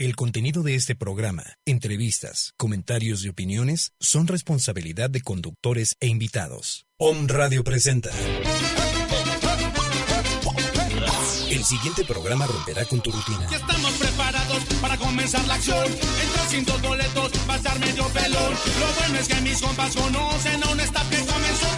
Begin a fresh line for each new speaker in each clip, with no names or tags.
El contenido de este programa, entrevistas, comentarios y opiniones son responsabilidad de conductores e invitados. Om Radio presenta. El siguiente programa romperá con tu rutina.
Ya estamos preparados para comenzar la acción. Entre sin dos boletos, va a estar medio pelón. Lo bueno es que mis compas conocen a un staff que comenzó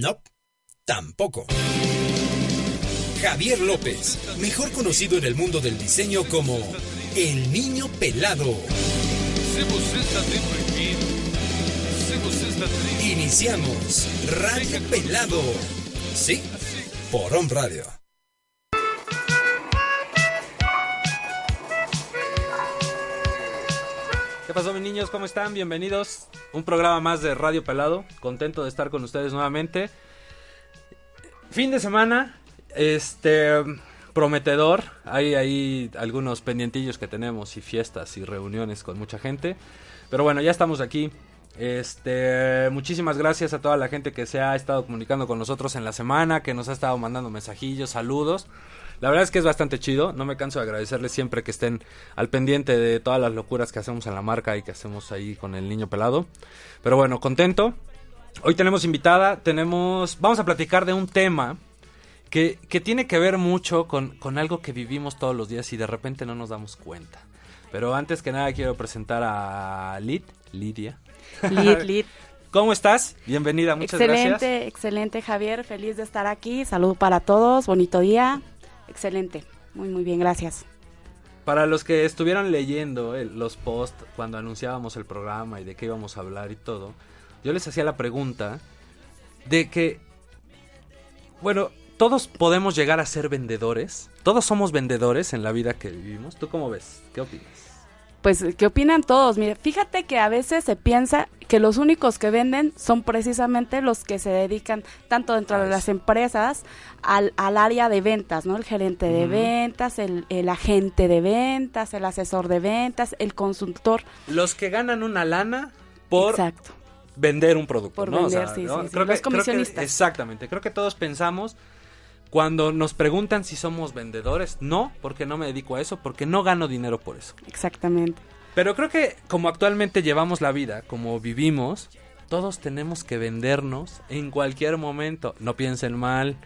No, tampoco. Javier López, mejor conocido en el mundo del diseño como el niño pelado. Iniciamos Radio Pelado. Sí, por On Radio.
¿Qué pasó mis niños? ¿Cómo están? Bienvenidos. Un programa más de Radio Pelado. Contento de estar con ustedes nuevamente. Fin de semana. Este prometedor. Hay ahí algunos pendientillos que tenemos y fiestas y reuniones con mucha gente. Pero bueno, ya estamos aquí. Este, muchísimas gracias a toda la gente que se ha estado comunicando con nosotros en la semana, que nos ha estado mandando mensajillos, saludos. La verdad es que es bastante chido, no me canso de agradecerles siempre que estén al pendiente de todas las locuras que hacemos en la marca y que hacemos ahí con el niño pelado. Pero bueno, contento. Hoy tenemos invitada, tenemos, vamos a platicar de un tema que, que tiene que ver mucho con, con algo que vivimos todos los días y de repente no nos damos cuenta. Pero antes que nada quiero presentar a Lid, Lidia.
Lid, Lid.
¿Cómo estás? Bienvenida, muchas
excelente,
gracias.
excelente, Javier. Feliz de estar aquí. Salud para todos. Bonito día. Excelente. Muy, muy bien. Gracias.
Para los que estuvieron leyendo los posts cuando anunciábamos el programa y de qué íbamos a hablar y todo, yo les hacía la pregunta de que, bueno, todos podemos llegar a ser vendedores. Todos somos vendedores en la vida que vivimos. ¿Tú cómo ves? ¿Qué opinas?
Pues, ¿qué opinan todos? Mire, fíjate que a veces se piensa que los únicos que venden son precisamente los que se dedican tanto dentro de las empresas al, al área de ventas, ¿no? El gerente de ventas, el, el agente de ventas, el asesor de ventas, el consultor.
Los que ganan una lana por
Exacto.
vender un producto,
Por
¿no? O sea,
vender, sí,
¿no?
sí, sí,
Creo
los
que- creo que-
comisionistas.
exactamente. Creo que todos pensamos cuando nos preguntan si somos vendedores, no, porque no me dedico a eso, porque no gano dinero por eso.
Exactamente.
Pero creo que como actualmente llevamos la vida, como vivimos, todos tenemos que vendernos en cualquier momento. No piensen mal.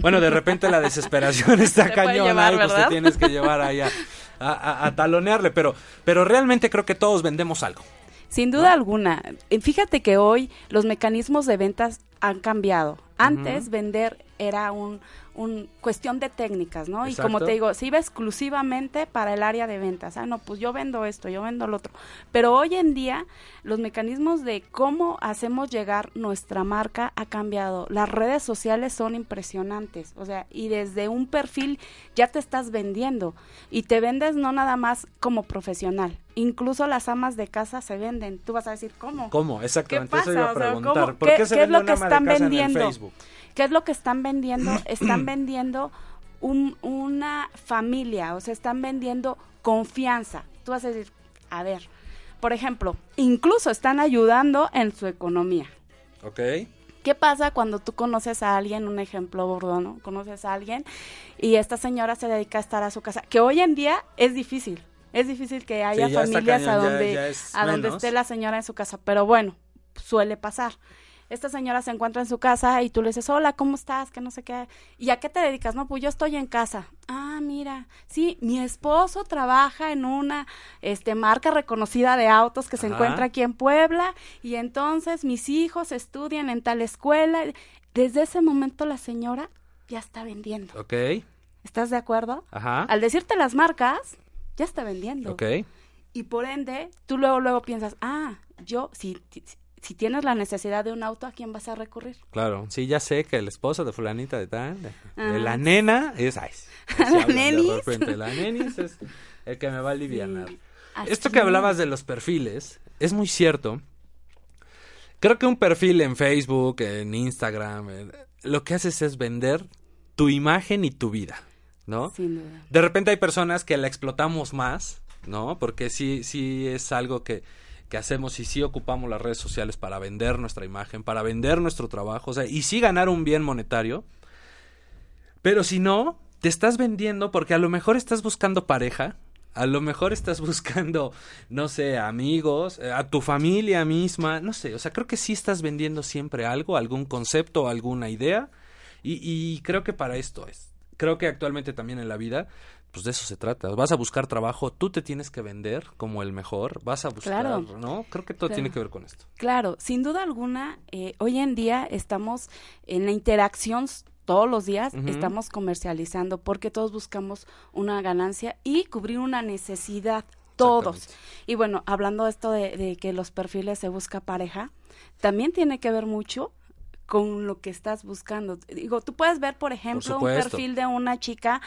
Bueno, de repente la desesperación está cañona y pues te tienes que llevar ahí a, a- a- a talonearle. Pero, pero realmente creo que todos vendemos algo.
Sin duda alguna. Fíjate que hoy los mecanismos de ventas han cambiado. Antes vender era un, un cuestión de técnicas, ¿no? Y como te digo, se iba exclusivamente para el área de ventas. Ah, no, pues yo vendo esto, yo vendo lo otro. Pero hoy en día los mecanismos de cómo hacemos llegar nuestra marca ha cambiado. Las redes sociales son impresionantes. O sea, y desde un perfil ya te estás vendiendo. Y te vendes no nada más como profesional. Incluso las amas de casa se venden. Tú vas a decir, ¿cómo?
¿Cómo? Exactamente,
¿Qué
eso iba a
pasa? O sea,
preguntar. ¿Por
¿Qué-
qué, se
qué es lo que están vendiendo?
Facebook?
¿Qué es lo que están vendiendo? Están vendiendo un- una familia, o sea, están vendiendo confianza. Tú vas a decir, a ver, por ejemplo, incluso están ayudando en su economía.
Ok.
¿Qué pasa cuando tú conoces a alguien, un ejemplo burdo, ¿no? Conoces a alguien y esta señora se dedica a estar a su casa, que hoy en día es difícil. Es difícil que haya familias a
cañón,
donde,
ya
a donde esté la señora en su casa, pero bueno, suele pasar. Esta señora se encuentra en su casa y tú le dices, hola, ¿cómo estás? Que no sé qué. ¿Y a qué te dedicas? No, pues yo estoy en casa. Ah, mira, sí, mi esposo trabaja en una este, marca reconocida de autos que se encuentra aquí en Puebla y entonces mis hijos estudian en tal escuela. Desde ese momento la señora ya está vendiendo.
Ok.
¿Estás de acuerdo?
Ajá.
Al decirte las marcas, ya está vendiendo.
Ok.
Y por ende, tú luego, luego piensas, ah, yo, si, si, si tienes la necesidad de un auto, ¿a quién vas a recurrir?
Claro, sí, ya sé que el esposo de fulanita de tal, de, de
Ah.
la nena, es... Ay,
La
de
nenis.
la nenis es el que me va a alivianar.
Sí,
Esto que hablabas de los perfiles es muy cierto. Creo que un perfil en Facebook, en Instagram, lo que haces es vender tu imagen y tu vida, ¿no?
Sin duda.
De repente hay personas que la explotamos más, ¿no? Porque sí, sí es algo que, que hacemos y sí ocupamos las redes sociales para vender nuestra imagen, para vender nuestro trabajo, o sea, y sí ganar un bien monetario. Pero si no, te estás vendiendo porque a lo mejor estás buscando pareja, a lo mejor estás buscando, no sé, amigos, eh, a tu familia misma, no sé, o sea, creo que sí estás vendiendo siempre algo, algún concepto, alguna idea, y, y creo que para esto es. Creo que actualmente también en la vida, pues de eso se trata. Vas a buscar trabajo, tú te tienes que vender como el mejor, vas a buscar,
Claro.
¿no? Creo que todo
Claro.
tiene que ver con esto.
Claro, sin duda alguna, eh, hoy en día estamos en la interacción todos los días, estamos comercializando porque todos buscamos una ganancia y cubrir una necesidad, todos. Y bueno, hablando de esto de, de que los perfiles se busca pareja, también tiene que ver mucho con lo que estás buscando. Digo, tú puedes ver, por ejemplo, un perfil de una chica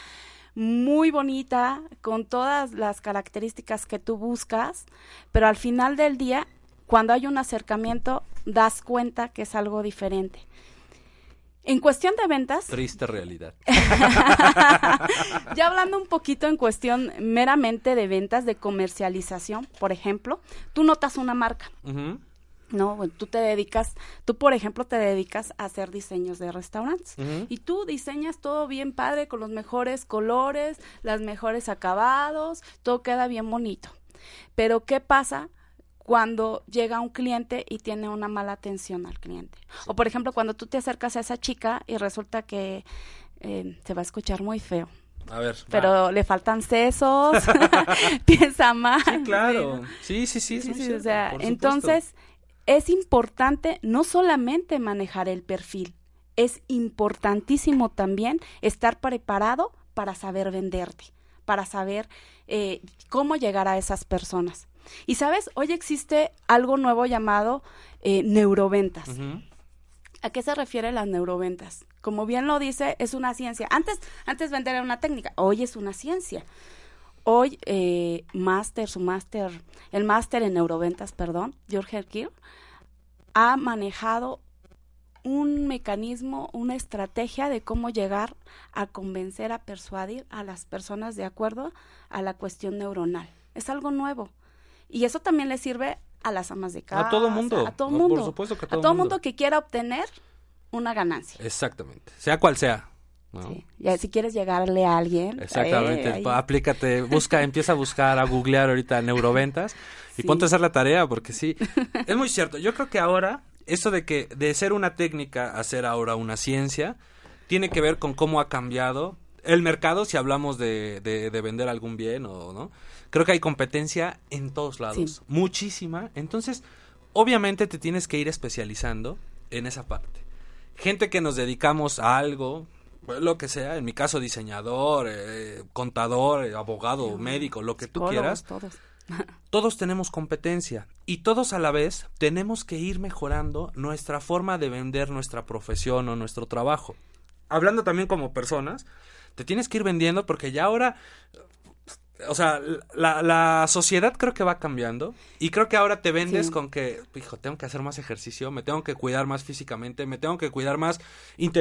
muy bonita, con todas las características que tú buscas, pero al final del día, cuando hay un acercamiento, das cuenta que es algo diferente. En cuestión de ventas,
Triste realidad.
ya hablando un poquito en cuestión meramente de ventas, de comercialización, por ejemplo, tú notas una marca, ¿no? Bueno, Tú te dedicas, tú por ejemplo te dedicas a hacer diseños de restaurantes y tú diseñas todo bien padre con los mejores colores, los mejores acabados, todo queda bien bonito. Pero ¿qué pasa cuando llega un cliente y tiene una mala atención al cliente? O por ejemplo, cuando tú te acercas a esa chica y resulta que eh, se va a escuchar muy feo,
A ver.
pero
va.
le faltan sesos, piensa mal.
Sí, claro.
Sí,
Sí, sí, sí.
Sí, sí, o sea, entonces es importante no solamente manejar el perfil, es importantísimo también estar preparado para saber venderte, para saber eh, cómo llegar a esas personas. Y sabes, hoy existe algo nuevo llamado eh, neuroventas. ¿A qué se refiere las neuroventas? Como bien lo dice, es una ciencia. Antes, antes vender era una técnica, hoy es una ciencia. Hoy, eh, máster, su máster, el máster en neuroventas, perdón, George Herkill, ha manejado un mecanismo, una estrategia de cómo llegar a convencer, a persuadir a las personas de acuerdo a la cuestión neuronal. Es algo nuevo. Y eso también le sirve a las amas de casa.
A todo mundo.
A todo
Ah, por
mundo.
supuesto que a
a
todo
todo
mundo.
mundo que quiera obtener una ganancia.
Exactamente. Sea cual sea. ¿No?
Sí. Ya si quieres llegarle a alguien.
Exactamente.
eh, ahí-
Aplícate, busca, empieza a buscar, a googlear ahorita neuroventas y
Sí.
ponte a hacer la tarea porque sí. Es muy cierto. Yo creo que ahora, eso de que de ser una técnica a ser ahora una ciencia, tiene que ver con cómo ha cambiado el mercado si hablamos de, de, de vender algún bien o no. Creo que hay competencia en todos lados.
Sí.
Muchísima. Entonces, obviamente te tienes que ir especializando en esa parte. Gente que nos dedicamos a algo, lo que sea, en mi caso diseñador, eh, contador, eh, abogado, médico, lo que tú quieras,
Todos.
todos tenemos competencia y todos a la vez tenemos que ir mejorando nuestra forma de vender nuestra profesión o nuestro trabajo. Hablando también como personas, te tienes que ir vendiendo porque ya ahora, o sea, la, la sociedad creo que va cambiando y creo que ahora te vendes
Sí.
con que, hijo, tengo que hacer más ejercicio, me tengo que cuidar más físicamente, me tengo que cuidar más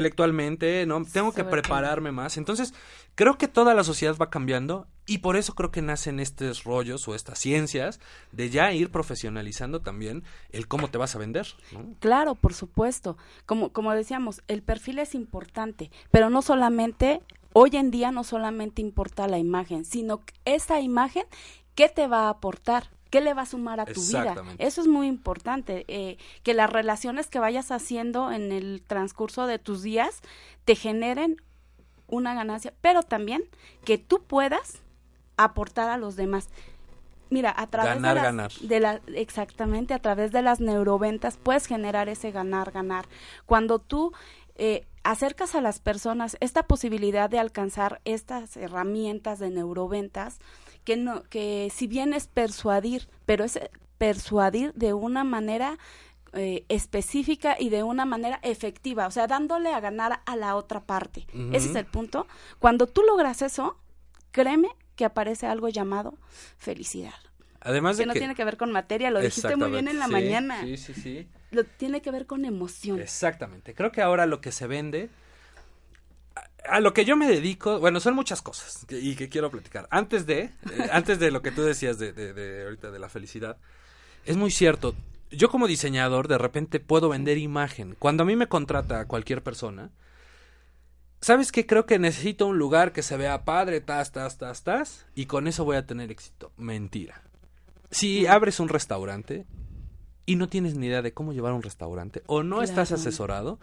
intelectualmente, ¿no? Tengo que prepararme más. Entonces, creo que toda la sociedad va cambiando y por eso creo que nacen estos rollos o estas ciencias de ya ir profesionalizando también el cómo te vas a vender, ¿no?
Claro, por supuesto. Como, como decíamos, el perfil es importante, pero no solamente, hoy en día no solamente importa la imagen, sino que esa imagen, ¿qué te va a aportar? ¿Qué le va a sumar a tu vida? Eso es muy importante, eh, que las relaciones que vayas haciendo en el transcurso de tus días te generen una ganancia, pero también que tú puedas aportar a los demás. Mira, a través
Ganar,
de las,
ganar.
de la, exactamente, a través de las neuroventas puedes generar ese ganar, ganar. Cuando tú eh, acercas a las personas esta posibilidad de alcanzar estas herramientas de neuroventas, que no, que si bien es persuadir, pero es eh, persuadir de una manera eh, específica y de una manera efectiva, o sea, dándole a ganar a la otra parte. Ese es el punto. Cuando tú logras eso, créeme que aparece algo llamado felicidad.
Además de
que no
que-
tiene que ver con materia, lo dijiste muy bien en la
sí,
mañana.
Sí, sí, sí.
Lo tiene que ver con emoción.
Exactamente. Creo que ahora lo que se vende, a, a lo que yo me dedico, bueno, son muchas cosas que- y que quiero platicar. Antes de, eh, antes de lo que tú decías de, de, de ahorita de la felicidad, es muy cierto. Yo como diseñador de repente puedo vender imagen. Cuando a mí me contrata cualquier persona, ¿sabes qué? Creo que necesito un lugar que se vea padre, tas, tas, tas, tas, y con eso voy a tener éxito. Mentira. Si abres un restaurante y no tienes ni idea de cómo llevar un restaurante o no estás asesorado,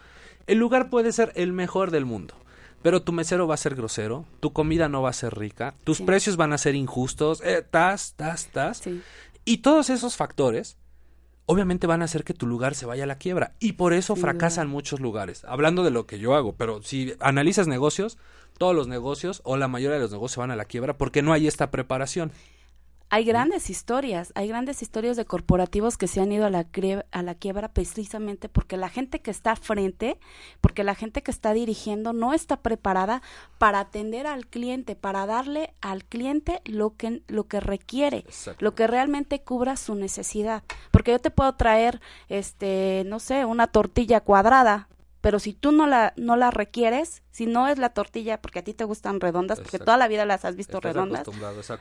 el lugar puede ser el mejor del mundo. Pero tu mesero va a ser grosero, tu comida no va a ser rica, tus
Sí.
precios van a ser injustos, eh, tas, tas, tas.
Sí.
Y todos esos factores obviamente van a hacer que tu lugar se vaya a la quiebra. Y por eso fracasan muchos lugares. Hablando de lo que yo hago, pero si analizas negocios, todos los negocios o la mayoría de los negocios van a la quiebra porque no hay esta preparación.
Hay grandes historias, hay grandes historias de corporativos que se han ido a la, a la quiebra precisamente porque la gente que está frente, porque la gente que está dirigiendo no está preparada para atender al cliente, para darle al cliente lo que, lo que requiere,
Exacto.
lo que realmente cubra su necesidad. Porque yo te puedo traer, este, no sé, una tortilla cuadrada, pero si tú no la, no la requieres, si no es la tortilla, porque a ti te gustan redondas, porque
Exacto.
toda la vida las has visto
Estás
redondas,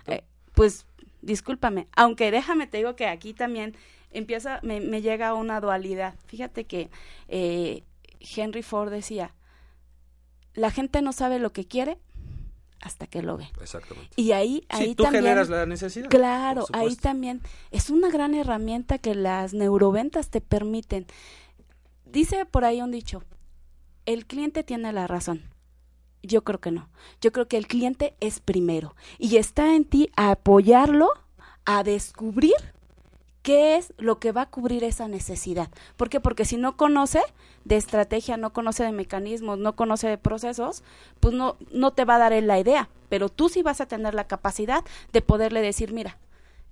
eh, pues discúlpame, aunque déjame te digo que aquí también empieza, me, me llega una dualidad. Fíjate que eh, Henry Ford decía, la gente no sabe lo que quiere hasta que lo ve.
Exactamente.
Y ahí, ahí
Sí, tú
también,
generas la necesidad.
claro, ahí también es una gran herramienta que las neuroventas te permiten. Dice por ahí un dicho, el cliente tiene la razón. Yo creo que no. Yo creo que el cliente es primero y está en ti a apoyarlo, a descubrir qué es lo que va a cubrir esa necesidad. ¿Por qué? Porque si no conoce de estrategia, no conoce de mecanismos, no conoce de procesos, pues no, no te va a dar él la idea. Pero tú sí vas a tener la capacidad de poderle decir, mira,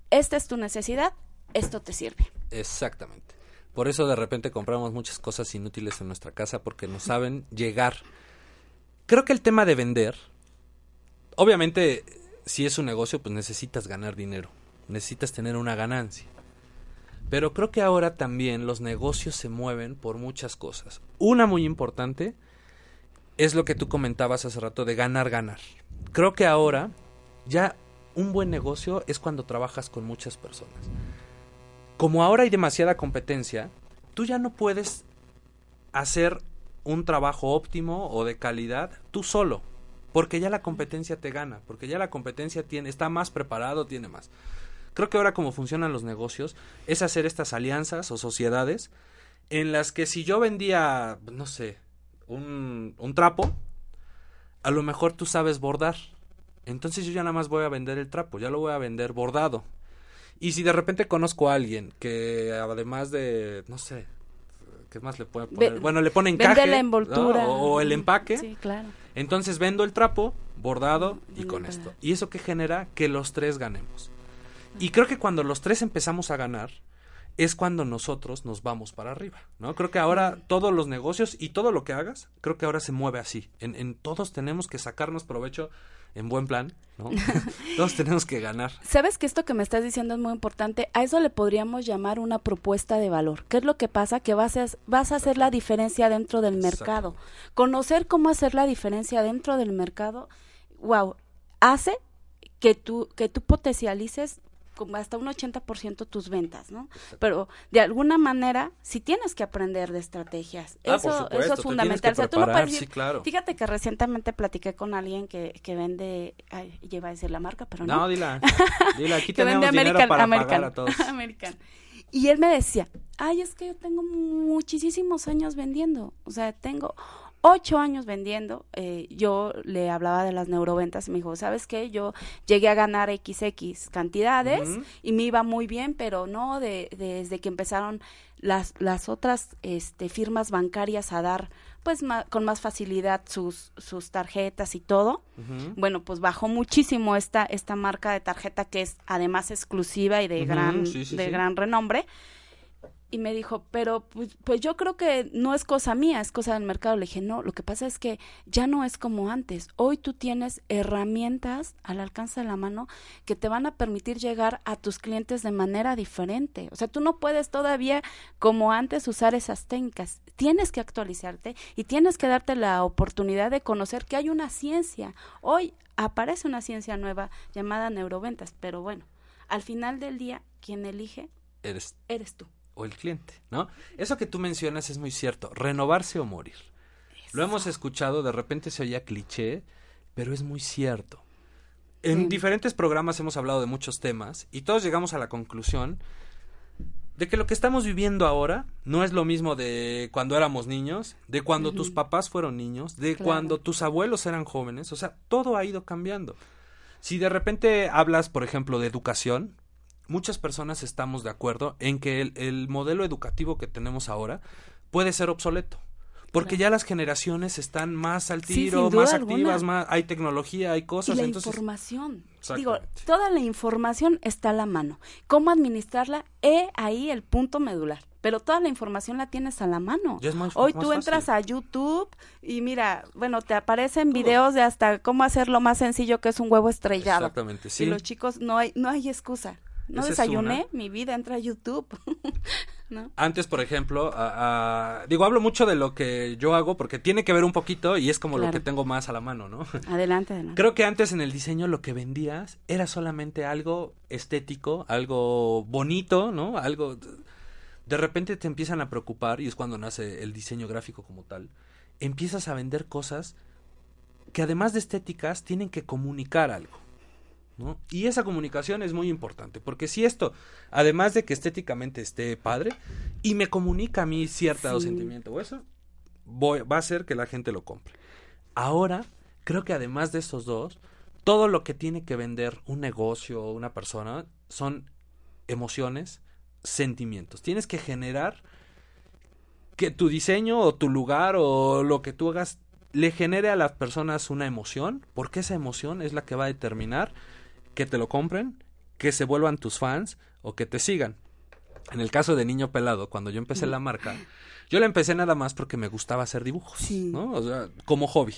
esta es tu necesidad, esto te sirve.
Exactamente. Por eso de repente compramos muchas cosas inútiles en nuestra casa porque no saben llegar. Creo que el tema de vender, obviamente, si es un negocio, pues necesitas ganar dinero, necesitas tener una ganancia. Pero creo que ahora también los negocios se mueven por muchas cosas. Una muy importante es lo que tú comentabas hace rato de ganar, ganar. Creo que ahora ya un buen negocio es cuando trabajas con muchas personas como ahora hay demasiada competencia, tú ya no puedes hacer un trabajo óptimo o de calidad tú solo, porque ya la competencia te gana, porque ya la competencia tiene está más preparado, tiene más. Creo que ahora como funcionan los negocios es hacer estas alianzas o sociedades en las que si yo vendía, no sé, un, un trapo, a lo mejor tú sabes bordar. Entonces yo ya nada más voy a vender el trapo, ya lo voy a vender bordado. Y si de repente conozco a alguien que además de, no sé, ¿qué más le puede poner?
Ve-
bueno, le pone encaje
la
¿no?
envoltura.
o, o el empaque.
Sí, claro.
Entonces vendo el trapo bordado y con esto. Y eso que genera que los tres ganemos. Y creo que cuando los tres empezamos a ganar es cuando nosotros nos vamos para arriba, ¿no? Creo que ahora todos los negocios y todo lo que hagas, creo que ahora se mueve así. En, en todos tenemos que sacarnos provecho en buen plan, ¿no? todos tenemos que ganar.
Sabes que esto que me estás diciendo es muy importante. A eso le podríamos llamar una propuesta de valor. ¿Qué es lo que pasa? Que vas a, vas a hacer la diferencia dentro del mercado. Conocer cómo hacer la diferencia dentro del mercado, wow, hace que tú, que tú potencialices hasta un 80% tus ventas, ¿no? Pero de alguna manera, si tienes que aprender de estrategias,
Ah,
eso,
supuesto,
eso es fundamental. o sea, tú no puedes decir,
sí, claro.
Fíjate que recientemente platiqué con alguien que, que vende, ay, lleva a decir la marca, pero no.
No, dila, dila, aquí
que
tenemos
vende
dinero
American,
para
American,
pagar a todos.
American. Y él me decía, ay, es que yo tengo muchísimos años vendiendo. O sea, tengo ocho años vendiendo. Eh, yo le hablaba de las neuroventas y me dijo, ¿sabes qué? Yo llegué a ganar XX cantidades y me iba muy bien, pero no de, desde que empezaron las, las otras este, firmas bancarias a dar pues ma- con más facilidad sus, sus tarjetas y todo. Bueno, pues bajó muchísimo esta, esta marca de tarjeta que es además exclusiva y de gran,
sí, sí,
de
sí.
gran renombre. Y me dijo, pero pues, pues, yo creo que no es cosa mía, es cosa del mercado. Le dije, no, lo que pasa es que ya no es como antes. Hoy tú tienes herramientas al alcance de la mano que te van a permitir llegar a tus clientes de manera diferente. O sea, tú no puedes todavía como antes usar esas técnicas. Tienes que actualizarte y tienes que darte la oportunidad de conocer que hay una ciencia. Hoy aparece una ciencia nueva llamada neuroventas, pero bueno, al final del día, quien elige
Eres
eres tú.
O el cliente, ¿no? Eso que tú mencionas es muy cierto, renovarse o morir. Lo hemos escuchado, de repente se oía cliché, pero es muy cierto. En
Sí.
diferentes programas hemos hablado de muchos temas y todos llegamos a la conclusión de que lo que estamos viviendo ahora no es lo mismo de cuando éramos niños, de cuando tus papás fueron niños, de
Claro.
cuando tus abuelos eran jóvenes, o sea, todo ha ido cambiando. Si de repente hablas, por ejemplo, de educación, muchas personas estamos de acuerdo en que el, el modelo educativo que tenemos ahora puede ser obsoleto. Porque ya las generaciones están más al tiro, más
alguna.
activas, más, hay tecnología, hay
Y
cosas.
la
entonces,
información. Digo, toda la información está a la mano. ¿Cómo administrarla? He ahí el punto medular. Pero toda la información la tienes a la mano.
Ya es más-
Hoy
más
tú entras a YouTube y mira, bueno, te aparecen videos de hasta cómo hacer lo más sencillo que es un huevo estrellado.
Exactamente, sí.
Y los chicos, no hay, no hay excusa. No
Esa es
desayuné, mi vida entra a YouTube. ¿No?
Antes, por ejemplo, a- a- digo, hablo mucho de lo que yo hago porque tiene que ver un poquito y es como lo que tengo más a la mano, ¿no?
Adelante, adelante.
Creo que antes en el diseño lo que vendías era solamente algo estético, algo bonito, ¿no? Algo... De repente te empiezan a preocupar y es cuando nace el diseño gráfico como tal. Empiezas a vender cosas que además de estéticas tienen que comunicar algo. ¿No? Y esa comunicación es muy importante, porque si esto, además de que estéticamente esté padre, y me comunica a mí cierto
Sí.
sentimiento o eso, voy- va a hacer que la gente lo compre. Ahora, creo que además de estos dos, todo lo que tiene que vender un negocio o una persona son emociones, sentimientos. Tienes que generar que tu diseño o tu lugar o lo que tú hagas le genere a las personas una emoción, porque esa emoción es la que va a determinar que te lo compren, que se vuelvan tus fans o que te sigan. En el caso de Niño Pelado, cuando yo empecé la marca, yo la empecé nada más porque me gustaba hacer dibujos,
Sí.
¿no? O sea, como hobby.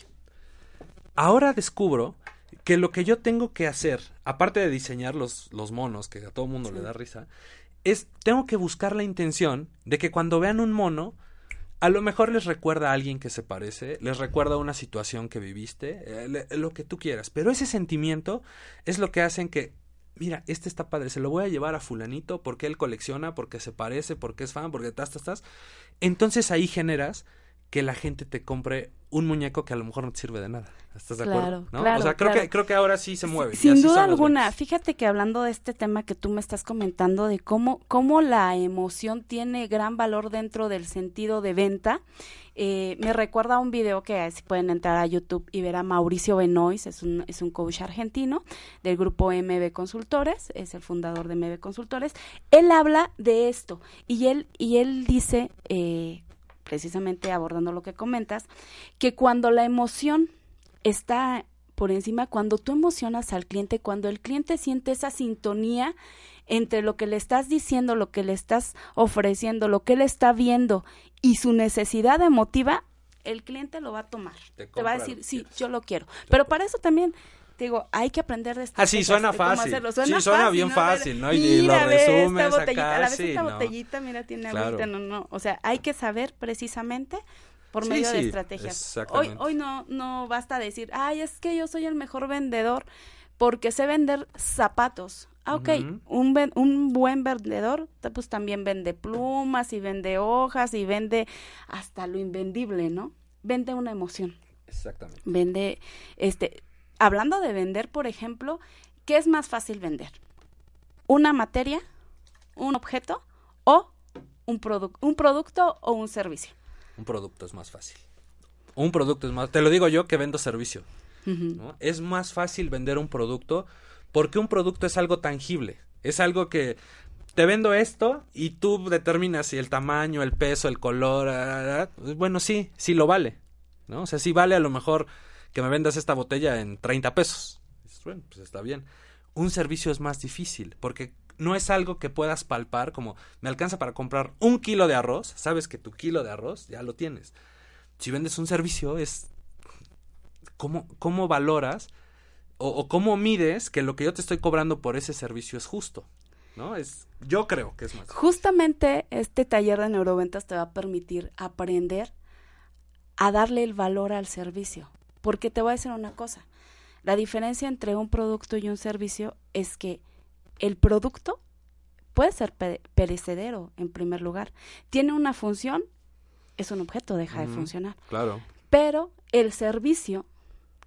Ahora descubro que lo que yo tengo que hacer, aparte de diseñar los, los monos, que a todo mundo le da risa, es tengo que buscar la intención de que cuando vean un mono, a lo mejor les recuerda a alguien que se parece, les recuerda una situación que viviste, eh, lo que tú quieras. Pero ese sentimiento es lo que hacen que, mira, este está padre, se lo voy a llevar a fulanito porque él colecciona, porque se parece, porque es fan, porque tas, tas, tas. Entonces ahí generas que la gente te compre un muñeco que a lo mejor no te sirve de nada. ¿Estás de
Claro,
acuerdo? ¿No?
claro,
o sea, creo,
claro.
que, creo que ahora sí se mueve.
Sin duda alguna, fíjate que hablando de este tema que tú me estás comentando, de cómo, cómo la emoción tiene gran valor dentro del sentido de venta, eh, me recuerda a un video que si pueden entrar a YouTube y ver a Mauricio Benois, es un, es un coach argentino del grupo MB Consultores, es el fundador de MB Consultores. Él habla de esto y él, y él dice, eh, precisamente abordando lo que comentas, que cuando la emoción está por encima, cuando tú emocionas al cliente, cuando el cliente siente esa sintonía entre lo que le estás diciendo, lo que le estás ofreciendo, lo que él está viendo y su necesidad emotiva, el cliente lo va a tomar.
Te
Te, va a decir, sí,
quieres".
yo lo quiero. Pero para eso también, te digo, hay que aprender de esto.
Ah, sí, suena fácil. Sí, suena bien fácil, ¿no? Y- y lo
ve esta botellita,
acá,
a la vez
sí,
esta
no.
botellita, mira, tiene
Claro.
agüita, no, no. O sea, hay que saber precisamente por
Sí,
medio de estrategias. Hoy,
exactamente.
hoy no, no basta decir, ay, es que yo soy el mejor vendedor porque sé vender zapatos. Ah, ok, un, un buen vendedor pues también vende plumas y vende hojas y vende hasta lo invendible, ¿no? Vende una emoción
Exactamente.
vende, este, hablando de vender, por ejemplo, ¿qué es más fácil vender? ¿Una materia, un objeto o un, produ- un producto o un servicio?
Un producto es más fácil. Un producto es más... Te lo digo yo que vendo servicio. Es más fácil vender un producto porque un producto es algo tangible. Es algo que te vendo esto y tú determinas si el tamaño, el peso, el color. ah, ah, Bueno, sí, sí lo vale. ¿no? O sea, sí vale a lo mejor que me vendas esta botella en 30 pesos. Bueno, pues está bien. Un servicio es más difícil porque no es algo que puedas palpar, como me alcanza para comprar un kilo de arroz, sabes que tu kilo de arroz ya lo tienes. Si vendes un servicio, es cómo, cómo valoras o, o cómo mides que lo que yo te estoy cobrando por ese servicio es justo. ¿No? Es, yo creo que es más.
Justamente este taller de neuroventas te va a permitir aprender a darle el valor al servicio. Porque te voy a decir una cosa. La diferencia entre un producto y un servicio es que el producto puede ser pe- perecedero, en primer lugar. Tiene una función, es un objeto, deja de funcionar.
Claro.
Pero el servicio,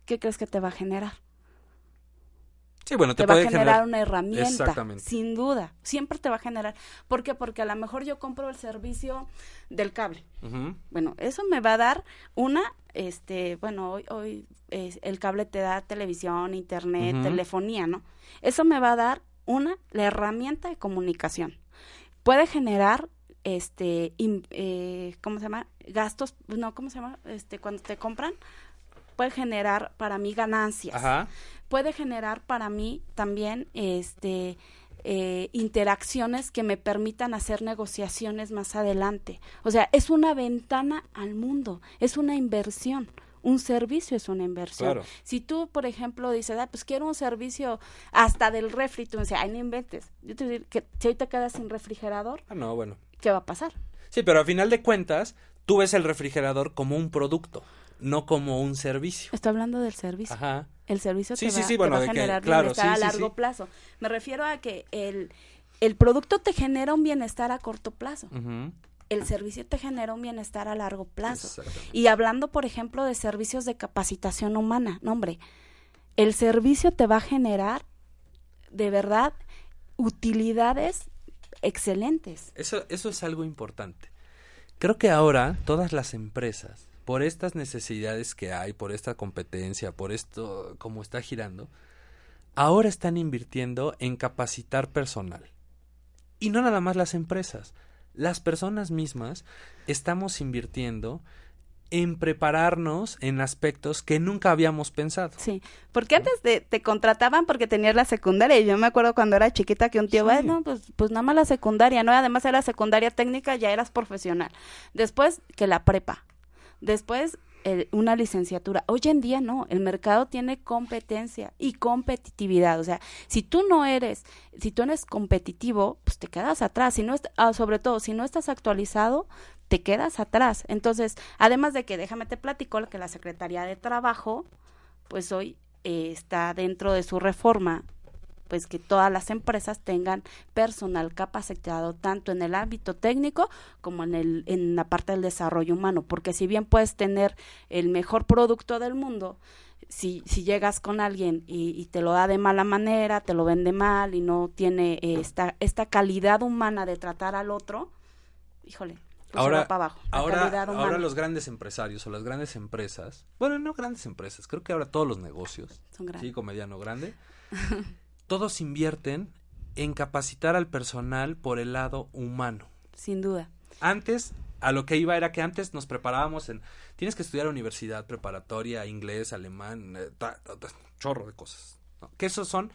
¿qué crees que te va a generar?
Sí, bueno, te,
te, va a generar, una herramienta,
Exactamente.
sin duda. Siempre te va a generar. ¿Por qué? Porque a lo mejor yo compro el servicio del cable. Bueno, eso me va a dar una, este, bueno, hoy, hoy eh, el cable te da televisión, internet, telefonía, ¿no? Eso me va a dar una, la herramienta de comunicación. Puede generar, este, eh, ¿cómo se llama? Gastos, no, ¿cómo se llama? Este, cuando te compran, puede generar para mí ganancias
Ajá.
puede generar para mí también este eh, interacciones que me permitan hacer negociaciones más adelante. O sea, es una ventana al mundo, es una inversión. Un servicio es una inversión.
Claro.
Si tú, por ejemplo, dices, ah, pues quiero un servicio hasta del refri, tú me dices, ay, no inventes. Yo te digo que si hoy te quedas sin refrigerador,
Ah, no, bueno.
¿qué va a pasar?
Sí, pero a final de cuentas, tú ves el refrigerador como un producto, no como un servicio.
Estoy hablando del servicio.
Ajá.
El servicio
Sí,
te
sí,
va,
sí,
te
bueno,
va a
que-
generar
claro,
bienestar a largo plazo. Me refiero a que el, el producto te genera un bienestar a corto plazo. El servicio te genera un bienestar a largo plazo. Y hablando, por ejemplo, de servicios de capacitación humana, no, hombre, el servicio te va a generar de verdad utilidades excelentes.
Eso, eso es algo importante. Creo que ahora todas las empresas, por estas necesidades que hay, por esta competencia, por esto, como está girando, ahora están invirtiendo en capacitar personal. Y no nada más las empresas, las personas mismas estamos invirtiendo en prepararnos en aspectos que nunca habíamos pensado.
Sí, porque antes de, te contrataban porque tenías la secundaria. Yo me acuerdo cuando era chiquita que un tío,
Sí.
bueno, pues, pues nada más la secundaria, ¿no? Además era secundaria técnica, ya eras profesional. Después que la prepa. Después el- una licenciatura. Hoy en día no, el mercado tiene competencia y competitividad. O sea, si tú no eres, si tú eres competitivo, pues te quedas atrás. Si no ah, sobre todo, si no estás actualizado, te quedas atrás. Entonces, además de que, déjame te platico, que la Secretaría de Trabajo, pues hoy eh, está dentro de su reforma pues que todas las empresas tengan personal capacitado tanto en el ámbito técnico como en el en la parte del desarrollo humano porque si bien puedes tener el mejor producto del mundo si, si llegas con alguien y, y te lo da de mala manera te lo vende mal y no tiene eh, esta esta calidad humana de tratar al otro híjole pues se
ahora,
va para abajo
ahora, ahora los grandes empresarios o las grandes empresas, bueno, no grandes empresas, creo que ahora todos los negocios,
Son grandes.
chico, mediano, grande, todos invierten en capacitar al personal por el lado humano.
sin duda
Antes, a lo que iba era que antes nos preparábamos en, tienes que estudiar universidad preparatoria, inglés, alemán, eh, ta- ta- ta- chorro de cosas. ¿no? Que esos son,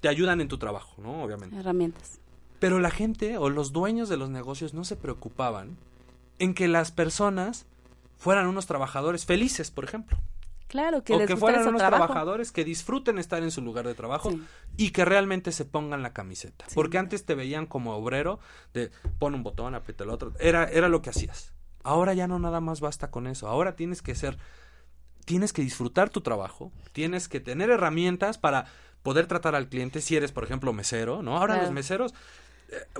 te ayudan en tu trabajo, ¿no? Obviamente.
herramientas
Pero la gente o los dueños de los negocios no se preocupaban en que las personas fueran unos trabajadores felices, por ejemplo.
claro que
o
les
que fueran unos
trabajo.
trabajadores que disfruten estar en su lugar de trabajo
Sí.
y que realmente se pongan la camiseta.
Sí.
Porque antes te veían como obrero de pon un botón, aprieta el otro. Era, era lo que hacías. Ahora ya no nada más basta con eso. Ahora tienes que ser, tienes que disfrutar tu trabajo, tienes que tener herramientas para poder tratar al cliente si eres, por ejemplo, mesero, ¿no? Ahora
Claro.
los meseros,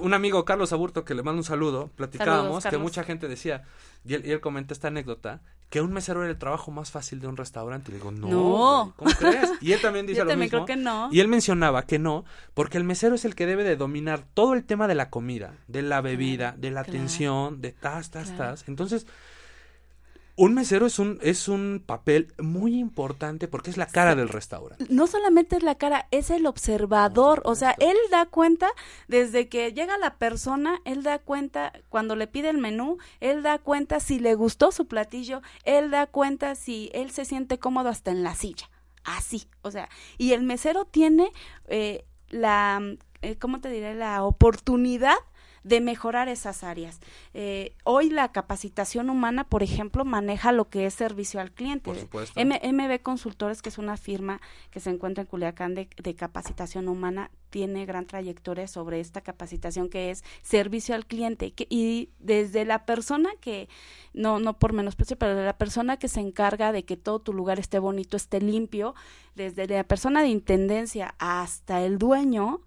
un amigo, Carlos Aburto, que le mando un saludo, platicábamos
Saludos,
que mucha gente decía, y él, y él comenta esta anécdota, que un mesero era el trabajo más fácil de un restaurante. Y le digo, no,
No.
güey, ¿cómo crees? Y él también dice
Yo
lo
también
mismo.
creo que no.
Y él mencionaba que no, porque el mesero es el que debe de dominar todo el tema de la comida, de la bebida, de la
claro.
atención, de tas, tas,
Claro.
tas. Entonces, un mesero es un, es un papel muy importante porque es la cara del restaurante.
no solamente es la cara, es el observador. O sea, él da cuenta desde que llega la persona, él da cuenta cuando le pide el menú, él da cuenta si le gustó su platillo, él da cuenta si él se siente cómodo hasta en la silla. Así, o sea, y el mesero tiene eh, la eh, ¿cómo te diré? La oportunidad de mejorar esas áreas. Eh, hoy la capacitación humana, por ejemplo, maneja lo que es servicio al cliente.
Por supuesto.
M- MB Consultores, que es una firma que se encuentra en Culiacán de, de capacitación humana, tiene gran trayectoria sobre esta capacitación que es servicio al cliente. Que, y desde la persona que, no, no por menosprecio, pero de la persona que se encarga de que todo tu lugar esté bonito, esté limpio, desde la persona de intendencia hasta el dueño,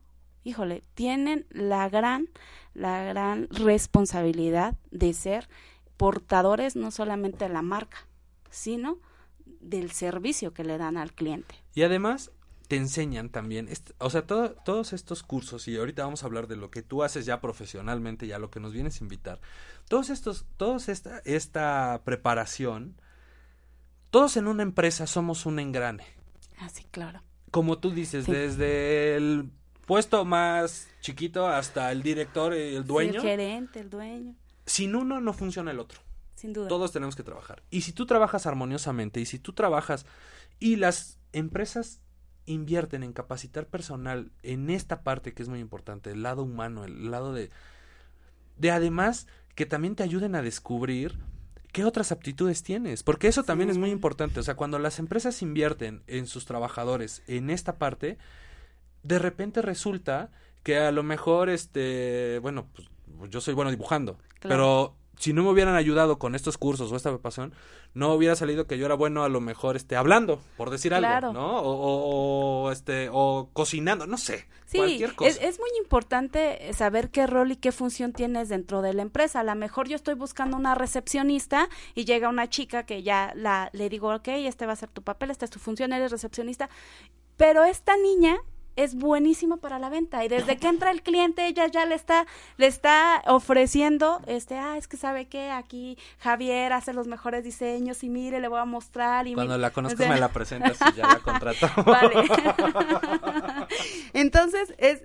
híjole, tienen la gran, la gran responsabilidad de ser portadores no solamente de la marca, sino del servicio que le dan al cliente.
Y además te enseñan también, o sea, todo- todos estos cursos, y ahorita vamos a hablar de lo que tú haces ya profesionalmente, ya lo que nos vienes a invitar, todos estos, todos esta, esta preparación, todos en una empresa somos un engrane.
Así, claro.
Como tú dices,
Sí.
desde el puesto más chiquito hasta el director, el dueño,
El gerente, el dueño,
sin uno no funciona el otro.
sin duda.
Todos tenemos que trabajar. Y si tú trabajas armoniosamente y si tú trabajas y las empresas invierten en capacitar personal en esta parte que es muy importante, el lado humano, el lado de de además que también te ayuden a descubrir qué otras aptitudes tienes, porque eso también es muy importante, o sea, cuando las empresas invierten en sus trabajadores en esta parte, de repente resulta que a lo mejor este, bueno, pues yo soy bueno dibujando,
Claro.
pero si no me hubieran ayudado con estos cursos o esta preparación, no hubiera salido que yo era bueno a lo mejor este hablando, por decir algo. ¿no? O, o- o, este o cocinando, no sé,
Sí,
cualquier cosa.
es, es muy importante saber qué rol y qué función tienes dentro de la empresa. A lo mejor yo estoy buscando una recepcionista y llega una chica que ya la, le digo, ok, este va a ser tu papel, esta es tu función, eres recepcionista. Pero esta niña es buenísima para la venta y desde que entra el cliente ella ya le está le está ofreciendo este ah es que sabe que aquí Javier hace los mejores diseños y mire le voy a mostrar y
Cuando la
o
conozcas
sea,
me la presentas y ya la contrato.
Vale. Entonces, es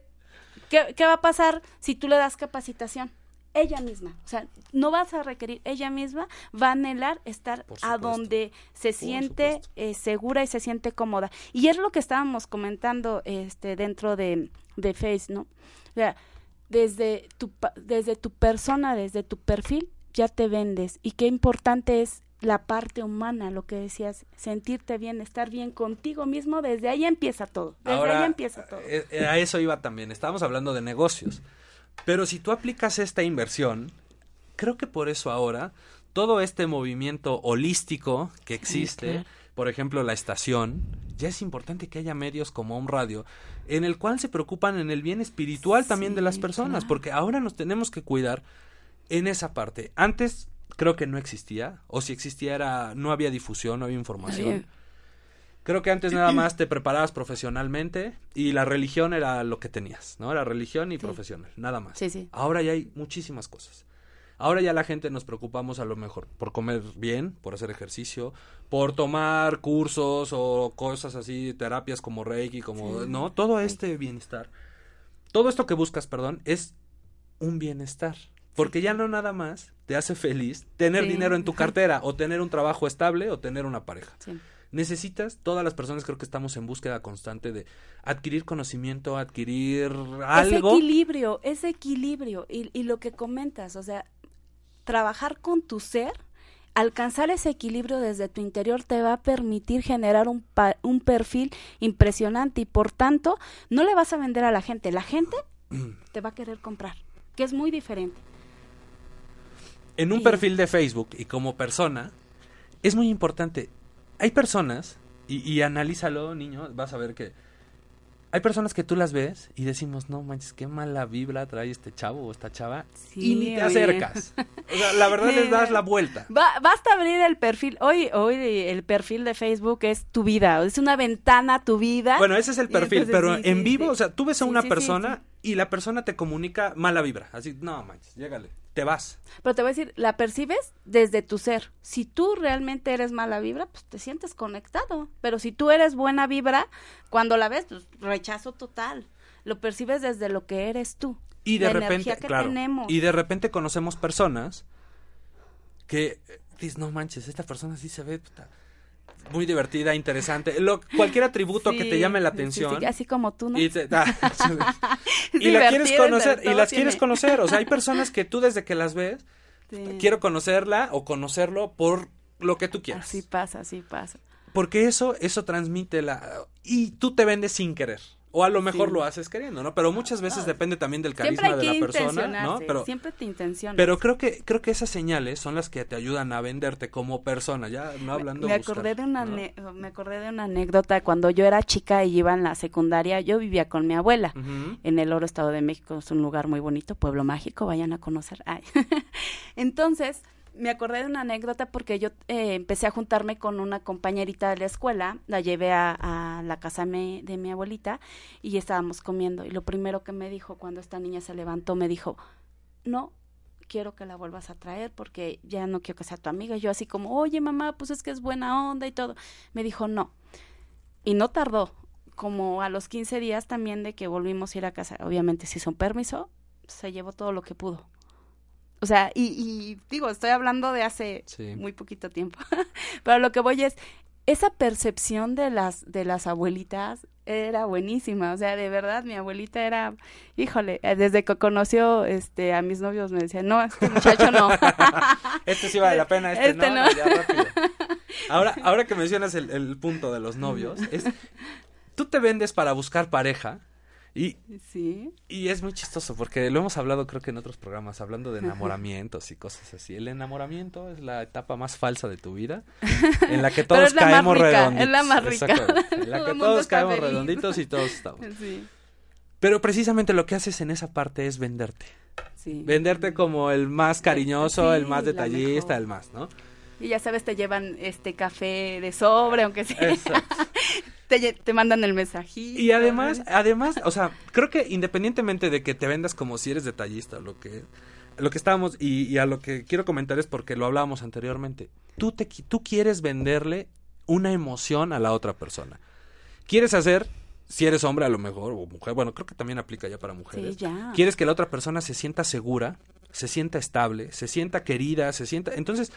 ¿qué, ¿qué va a pasar si tú le das capacitación? Ella misma, o sea, no vas a requerir, ella misma va a anhelar estar a donde se siente eh, segura y se siente cómoda. Y es lo que estábamos comentando este dentro de, de Face, ¿no? O sea, desde tu, desde tu persona, desde tu perfil, ya te vendes. Y qué importante es la parte humana, lo que decías, sentirte bien, estar bien contigo mismo, desde ahí empieza todo. Desde
Ahora,
ahí empieza todo.
eh, eh, a eso iba también. Estábamos hablando de negocios. Pero si tú aplicas esta inversión, creo que por eso ahora todo este movimiento holístico que existe, por ejemplo la estación, ya es importante que haya medios como un radio en el cual se preocupan en el bien espiritual también de las personas,
claro.
porque ahora nos tenemos que cuidar en esa parte. Antes creo que no existía, o si existía era no había difusión, no había información. Creo que antes nada más te preparabas profesionalmente y la religión era lo que tenías, ¿no? La religión y profesional, nada más.
Sí, sí.
Ahora ya hay muchísimas cosas. Ahora ya la gente nos preocupamos a lo mejor por comer bien, por hacer ejercicio, por tomar cursos o cosas así, terapias como Reiki, como, ¿no? Todo este bienestar. Todo esto que buscas, perdón, es un bienestar. Porque ya no nada más te hace feliz tener
Sí.
dinero en tu cartera o tener un trabajo estable o tener una pareja
Sí.
Necesitas, todas las personas creo que estamos en búsqueda constante de adquirir conocimiento, adquirir
Ese
algo.
equilibrio, ese equilibrio y, y lo que comentas, o sea, trabajar con tu ser, alcanzar ese equilibrio desde tu interior te va a permitir generar un, pa- un perfil impresionante y por tanto no le vas a vender a la gente, la gente te va a querer comprar, que es muy diferente.
En un
Y-
perfil de Facebook y como persona, es muy importante. Hay personas, y, y analízalo, niño, vas a ver que hay personas que tú las ves y decimos, no manches, qué mala vibra trae este chavo o esta chava,
Sí,
y ni te acercas. O sea, la verdad les das la vuelta.
Va- basta abrir el perfil. Hoy, hoy el perfil de Facebook es tu vida, es una ventana a tu vida.
Bueno, ese es el perfil,
entonces,
pero
sí,
en
sí,
vivo, o sea, tú ves a una persona y la persona te comunica mala vibra. Así, no manches, llégale, te vas.
Pero te voy a decir, la percibes desde tu ser. Si tú realmente eres mala vibra, pues te sientes conectado. Pero si tú eres buena vibra, cuando la ves, pues rechazo total. Lo percibes desde lo que eres tú.
Y de
la
repente,
que
claro,
tenemos.
y de repente conocemos personas que dices, no manches, esta persona sí se ve, puta, muy divertida, interesante. Lo, cualquier atributo que te llame la
sí,
atención.
así como tú, ¿no?
Y, te- ah, y la quieres conocer, y las quieres conocer. O sea, hay personas que tú desde que las ves,
Sí.
quiero conocerla o conocerlo por lo que tú quieras.
Así pasa, así pasa.
Porque eso, eso transmite la... Y tú te vendes sin querer. O a lo mejor
Sí.
lo haces queriendo, ¿no? Pero muchas veces depende también del carisma
hay
de la persona, ¿no? Pero,
siempre te intencionas.
pero creo que, creo que esas señales son las que te ayudan a venderte como persona, ya no hablando
me
buscar,
acordé de una me acordé de una anécdota cuando yo era chica y iba en la secundaria yo vivía con mi abuela en el Oro Estado de México es un lugar muy bonito pueblo mágico vayan a conocer Ay. entonces me acordé de una anécdota porque yo eh, empecé a juntarme con una compañerita de la escuela la llevé a, la casa me- de mi abuelita y estábamos comiendo y lo primero que me dijo cuando esta niña se levantó me dijo no quiero que la vuelvas a traer porque ya no quiero que sea tu amiga. Y yo así como, oye mamá, pues es que es buena onda y todo. Me dijo, no. Y no tardó, como a los 15 días también de que volvimos a ir a casa. Obviamente si hizo un permiso, se llevó todo lo que pudo. O sea, y, y digo, estoy hablando de hace
Sí.
muy poquito tiempo. Pero lo que voy es, esa percepción de las, de las abuelitas era buenísima. O sea, de verdad, mi abuelita era, híjole, eh, desde que conoció este, a mis novios me decía, no, este muchacho no.
Este sí vale la pena, este,
Este
no,
no.
ya rápido. Ahora, ahora que mencionas el, el punto de los novios, es, tú te vendes para buscar pareja y,
sí.
y es muy chistoso porque lo hemos hablado creo que en otros programas, hablando de enamoramientos y cosas así. El enamoramiento es la etapa más falsa de tu vida, en la que todos
es la más
caemos
rica,
redonditos.
es la más rica.
En la que todos caemos
feliz.
redonditos y todos estamos.
Sí.
Pero precisamente lo que haces en esa parte es venderte.
sí.
Venderte como el más cariñoso,
Sí,
el más detallista, el más, ¿no?
Y ya sabes, te llevan este café de sobre, aunque sea.
Exacto.
Te, mandan el mensajito.
Y además, además, o sea, creo que independientemente de que te vendas como si eres detallista, lo que lo que estábamos y, y a lo que quiero comentar es porque lo hablábamos anteriormente. Tú te tú quieres venderle una emoción a la otra persona. Quieres hacer si eres hombre a lo mejor o mujer, bueno, creo que también aplica ya para mujeres.
Sí, ya.
Quieres que la otra persona se sienta segura, se sienta estable, se sienta querida, se sienta, entonces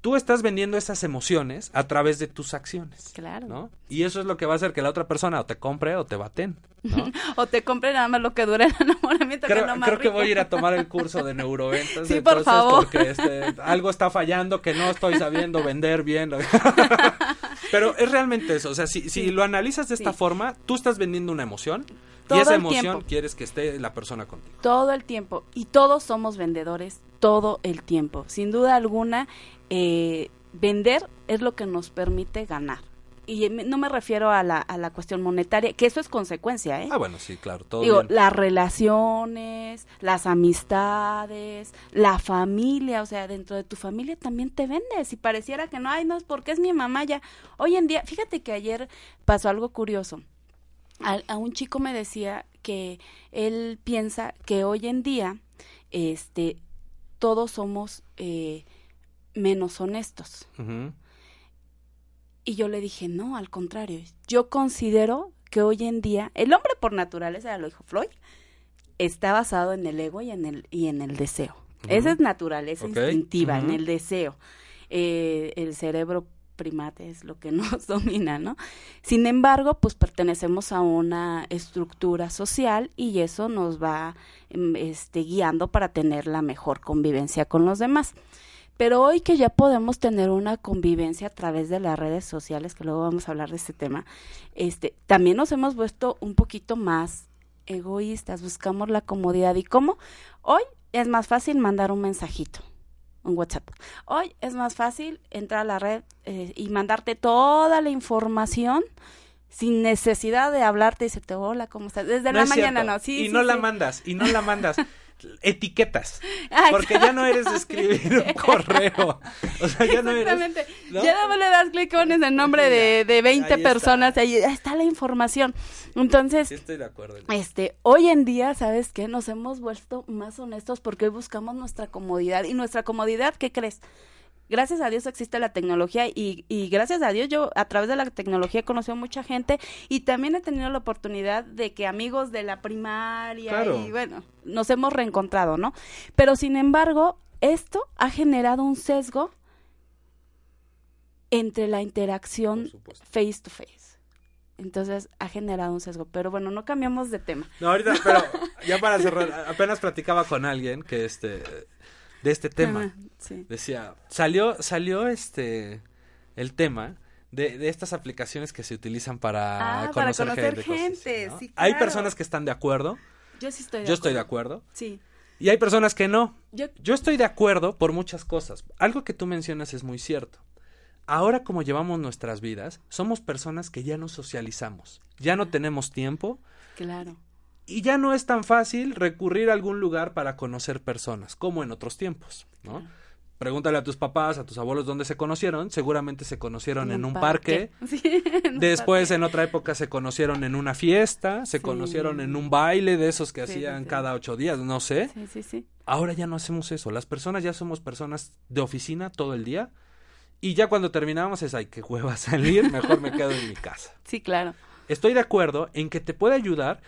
tú estás vendiendo esas emociones a través de tus acciones.
Claro.
¿no? Y eso es lo que va a hacer que la otra persona o te compre o te baten. ¿no?
O te compre nada más lo que dura el enamoramiento, que
creo
es lo más
creo que voy a ir a tomar el curso de neuroventas.
Sí, por favor.
Porque este, algo está fallando que no estoy sabiendo vender bien. Pero es realmente eso. O sea, si, si
Sí.
lo analizas de esta
Sí.
forma, tú estás vendiendo una emoción
Todo
y esa emoción
tiempo.
quieres que esté la persona contigo.
Todo el tiempo. Y todos somos vendedores todo el tiempo. Sin duda alguna, eh, vender es lo que nos permite ganar. Y no me refiero a la, a la cuestión monetaria, que eso es consecuencia, ¿eh?
Ah, bueno, sí, claro, todo
Digo,
bien.
las relaciones, las amistades, la familia, o sea, dentro de tu familia también te vendes y pareciera que no, ay, no, porque es mi mamá ya. Hoy en día, fíjate que ayer pasó algo curioso. A, a un chico me decía que él piensa que hoy en día, este, todos somos eh, menos honestos. Y yo le dije, no, al contrario, yo considero que hoy en día, el hombre por naturaleza, lo dijo Floyd, está basado en el ego y en el, y en el deseo. Esa es naturaleza instintiva, en el deseo. Eh, el cerebro primate es lo que nos domina, ¿no? Sin embargo, pues pertenecemos a una estructura social y eso nos va em, este, guiando para tener la mejor convivencia con los demás. Pero hoy que ya podemos tener una convivencia a través de las redes sociales, que luego vamos a hablar de este tema, este, también nos hemos vuelto un poquito más egoístas, buscamos la comodidad. ¿Y cómo? Hoy es más fácil mandar un mensajito, un WhatsApp. Hoy es más fácil entrar a la red eh, y mandarte toda la información sin necesidad de hablarte y decirte, hola, ¿cómo estás? Desde
No
la
es
mañana,
cierto.
¿no? Sí,
y
sí,
no la mandas, y no la mandas. Etiquetas. Porque ya no eres de escribir un correo. O sea, ya no eres. ¿no?
Ya más le das clic pones el nombre de, de 20
Ahí está.
personas, ahí está la información. Entonces,
Sí, estoy de acuerdo.
este, hoy en día, ¿sabes qué? Nos hemos vuelto más honestos porque hoy buscamos nuestra comodidad. Y nuestra comodidad, ¿qué crees? Gracias a Dios existe la tecnología y, y gracias a Dios yo a través de la tecnología he conocido a mucha gente y también he tenido la oportunidad de que amigos de la primaria
Claro.
y bueno, nos hemos reencontrado, ¿no? Pero sin embargo, esto ha generado un sesgo entre la interacción face to face. Entonces ha generado un sesgo. Pero bueno, no cambiamos de tema.
No, ahorita, pero ya para cerrar, apenas platicaba con alguien que este de este tema.
Ajá, sí.
Decía, salió salió este el tema de, de estas aplicaciones que se utilizan para
Ah, para
conocer, gente. cosas así,
gente,
¿no?
sí,
Hay personas que están de acuerdo,
Yo sí estoy de
yo estoy de
acuerdo.
acuerdo,
Sí.
y hay personas que no.
Yo,
Yo estoy de acuerdo por muchas cosas. Algo que tú mencionas es muy cierto. Ahora como llevamos nuestras vidas, somos personas que ya no socializamos, ya no tenemos tiempo
claro.
Y ya no es tan fácil recurrir a algún lugar para conocer personas como en otros tiempos, ¿no? Pregúntale a tus papás, a tus abuelos dónde se conocieron, seguramente se conocieron en, un parque,
Sí, en un
después
parque.
en otra época se conocieron en una fiesta, se
Sí.
conocieron en un baile de esos que
Sí,
hacían cada ocho días, no sé.
Sí, sí, sí.
Ahora ya no hacemos eso. Las personas ya somos personas de oficina todo el día. Y ya cuando terminamos es, ay, qué hueva salir, mejor me quedo en mi casa.
Sí, claro.
Estoy de acuerdo en que te puede ayudar.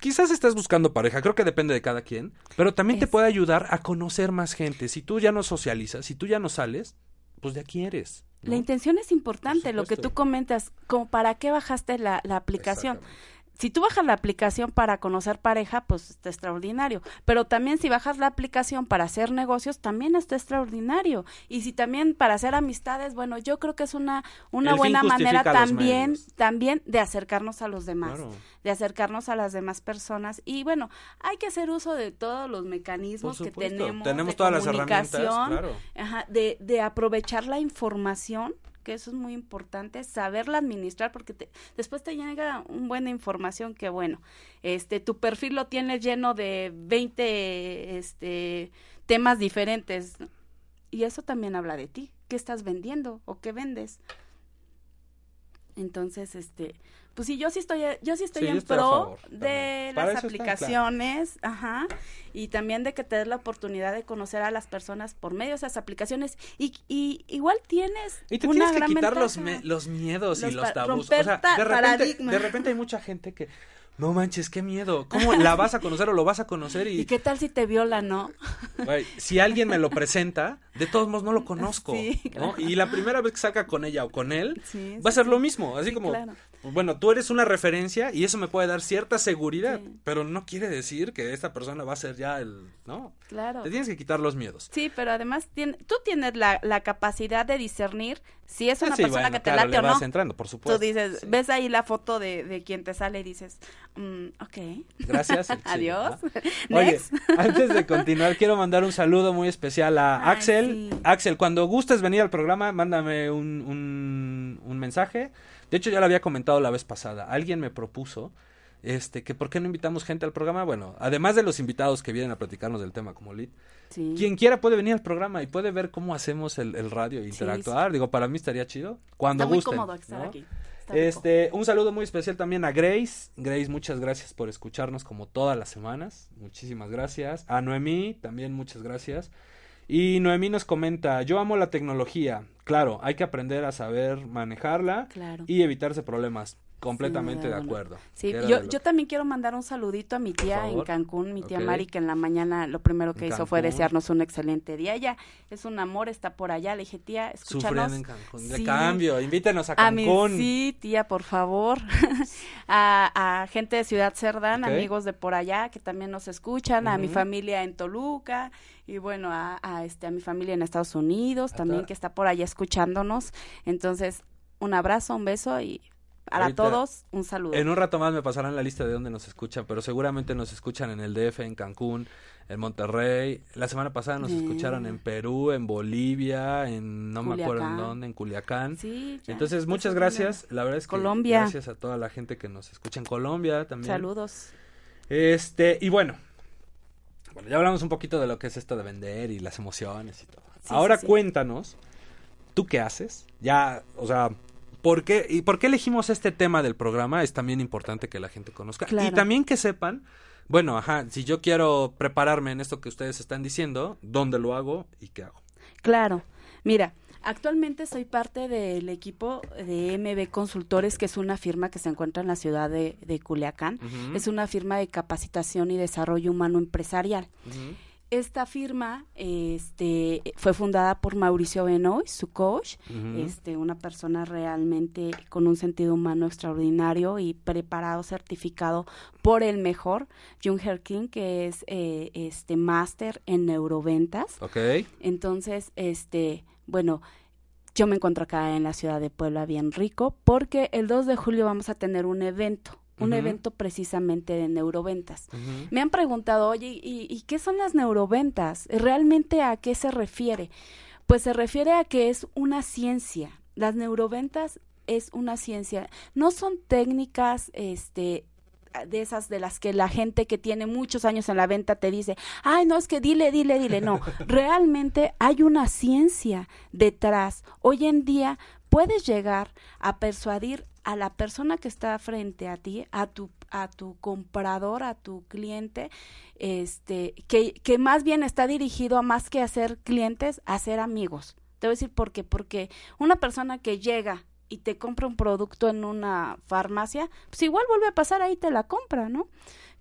Quizás estás buscando pareja, creo que depende de cada quien, pero también te puede ayudar a conocer más gente. Si tú ya no socializas, si tú ya no sales, pues de aquí eres. ¿no?
La intención es importante, lo que tú comentas, como para qué bajaste la, la aplicación. Si tú bajas la aplicación para conocer pareja, pues está extraordinario. Pero también si bajas la aplicación para hacer negocios, también está extraordinario. Y si también para hacer amistades, bueno, yo creo que es una, una
El
buena manera también, también de acercarnos a los demás.
Claro.
de acercarnos a las demás personas y bueno, hay que hacer uso de todos los mecanismos que tenemos,
Tenemos
de
todas las herramientas,
comunicación,
claro.
ajá, de, de aprovechar la información, que eso es muy importante, saberla administrar, porque después te llega un buena información que bueno, este, tu perfil lo tienes lleno de 20 este, temas diferentes, y eso también habla de ti, qué estás vendiendo o qué vendes. Entonces, este, pues sí, yo sí estoy, yo sí estoy
Sí,
en pro
favor
de.
Para
las
están, claro.
aplicaciones, ajá, y también de que te des la oportunidad de conocer a las personas por medio de esas aplicaciones y, y igual tienes
Y te
una
tienes que
gran
quitar los, me- los miedos y
Los
los
pa-
tabús. O sea, de repente,
paradigma.
de repente hay mucha gente que, no manches, qué miedo. ¿Cómo la vas a conocer o lo vas a conocer?
¿Y
Y,
qué tal si te viola, no?
güey, si alguien me lo presenta, de todos modos no lo conozco.
Sí,
¿no? Y la primera vez que saca con ella o con él,
Sí,
va a ser
sí.
lo mismo. Así
Sí,
como,
claro.
pues, bueno, tú eres una referencia y eso me puede dar cierta seguridad, pero no quiere decir que esta persona va a ser ya el, ¿no?
Claro.
Te tienes que quitar los miedos.
Sí, pero además tiene, tú tienes la, la capacidad de discernir si es una
Ah, sí,
persona
bueno,
que te
claro,
late
le
o no.
vas entrando, por supuesto.
Tú dices, ves ahí la foto de, de quien te sale y dices, mm, ok.
Gracias.
Adiós.
Oye, antes de continuar, quiero mandar un saludo muy especial a
Ay,
Axel.
sí.
Axel, cuando gustes venir al programa, mándame un, un, un mensaje. De hecho, ya lo había comentado la vez pasada. Alguien me propuso este que por qué no invitamos gente al programa. Bueno, además de los invitados que vienen a platicarnos del tema como Lid,
Sí.
quien quiera puede venir al programa y puede ver cómo hacemos el, el radio e interactuar. Digo, para mí estaría chido. Cuando
Está muy
gusten.
cómodo estar
¿no?
aquí.
Este, un saludo muy especial también a Grace. Grace, muchas gracias por escucharnos como todas las semanas. Muchísimas gracias. A Noemí, también muchas gracias. Y Noemí nos comenta, yo amo la tecnología. Claro, hay que aprender a saber manejarla
Claro.
y evitarse problemas. Completamente de acuerdo.
Sí, yo,
de
yo
que-
también quiero mandar un saludito a mi tía en. Cancún, mi tía
Ok.
Mari, que en la mañana lo primero que
En
hizo fue desearnos un excelente día. Ella es un amor, está por allá. Le dije, tía, escúchanos.
En Cancún. De
Sí.
cambio, invítenos a
A mi,
Cancún.
sí, tía, por favor. a, a gente de Ciudad Cerdán, amigos de por allá que también nos escuchan, a mi familia en Toluca y bueno, a, a, este a mi familia en Estados Unidos también que está por allá escuchándonos. Entonces, un abrazo, un beso y para
Ahorita,
todos un saludo.
En un rato más me pasarán la lista de dónde nos escuchan, pero seguramente nos escuchan en el DF, en Cancún, en Monterrey. La semana pasada nos escucharon en Perú, en Bolivia, en no me acuerdo en dónde, en Culiacán.
Sí, ya,
Entonces, muchas gracias. La verdad es que
Colombia.
gracias a toda la gente que nos escucha en Colombia también.
Saludos.
Este, y bueno, bueno, ya hablamos un poquito de lo que es esto de vender y las emociones y todo.
Sí,
Ahora
sí.
cuéntanos, ¿tú qué haces? Ya, o sea, ¿por qué, y por qué elegimos este tema del programa? Es también importante que la gente conozca. Y también que sepan, bueno, ajá, si yo quiero prepararme en esto que ustedes están diciendo, ¿dónde lo hago y qué hago?
Claro. Mira, actualmente soy parte del equipo de MB Consultores, que es una firma que se encuentra en la ciudad de, de Culiacán. Es una firma de capacitación y desarrollo humano empresarial. Esta firma este, fue fundada por Mauricio Benoist, su coach, este, una persona realmente con un sentido humano extraordinario y preparado, certificado por el mejor, Junger King, que es eh, este máster en neuroventas.
Ok.
Entonces, este, bueno, yo me encuentro acá en la ciudad de Puebla bien rico porque el 2 de julio vamos a tener un evento, un evento precisamente de neuroventas. Me han preguntado, oye, ¿y, y qué son las neuroventas? ¿Realmente a qué se refiere? Pues se refiere a que es una ciencia. Las neuroventas es una ciencia. No son técnicas, este de esas de las que la gente que tiene muchos años en la venta te dice, ay, no, es que dile, dile, dile. No, realmente hay una ciencia detrás. Hoy en día puedes llegar a persuadir a la persona que está frente a ti, a tu a tu comprador, a tu cliente, este, que, que más bien está dirigido a más que a ser clientes, a ser amigos. Te voy a decir por qué, porque una persona que llega y te compra un producto en una farmacia, pues igual vuelve a pasar ahí te la compra, ¿no?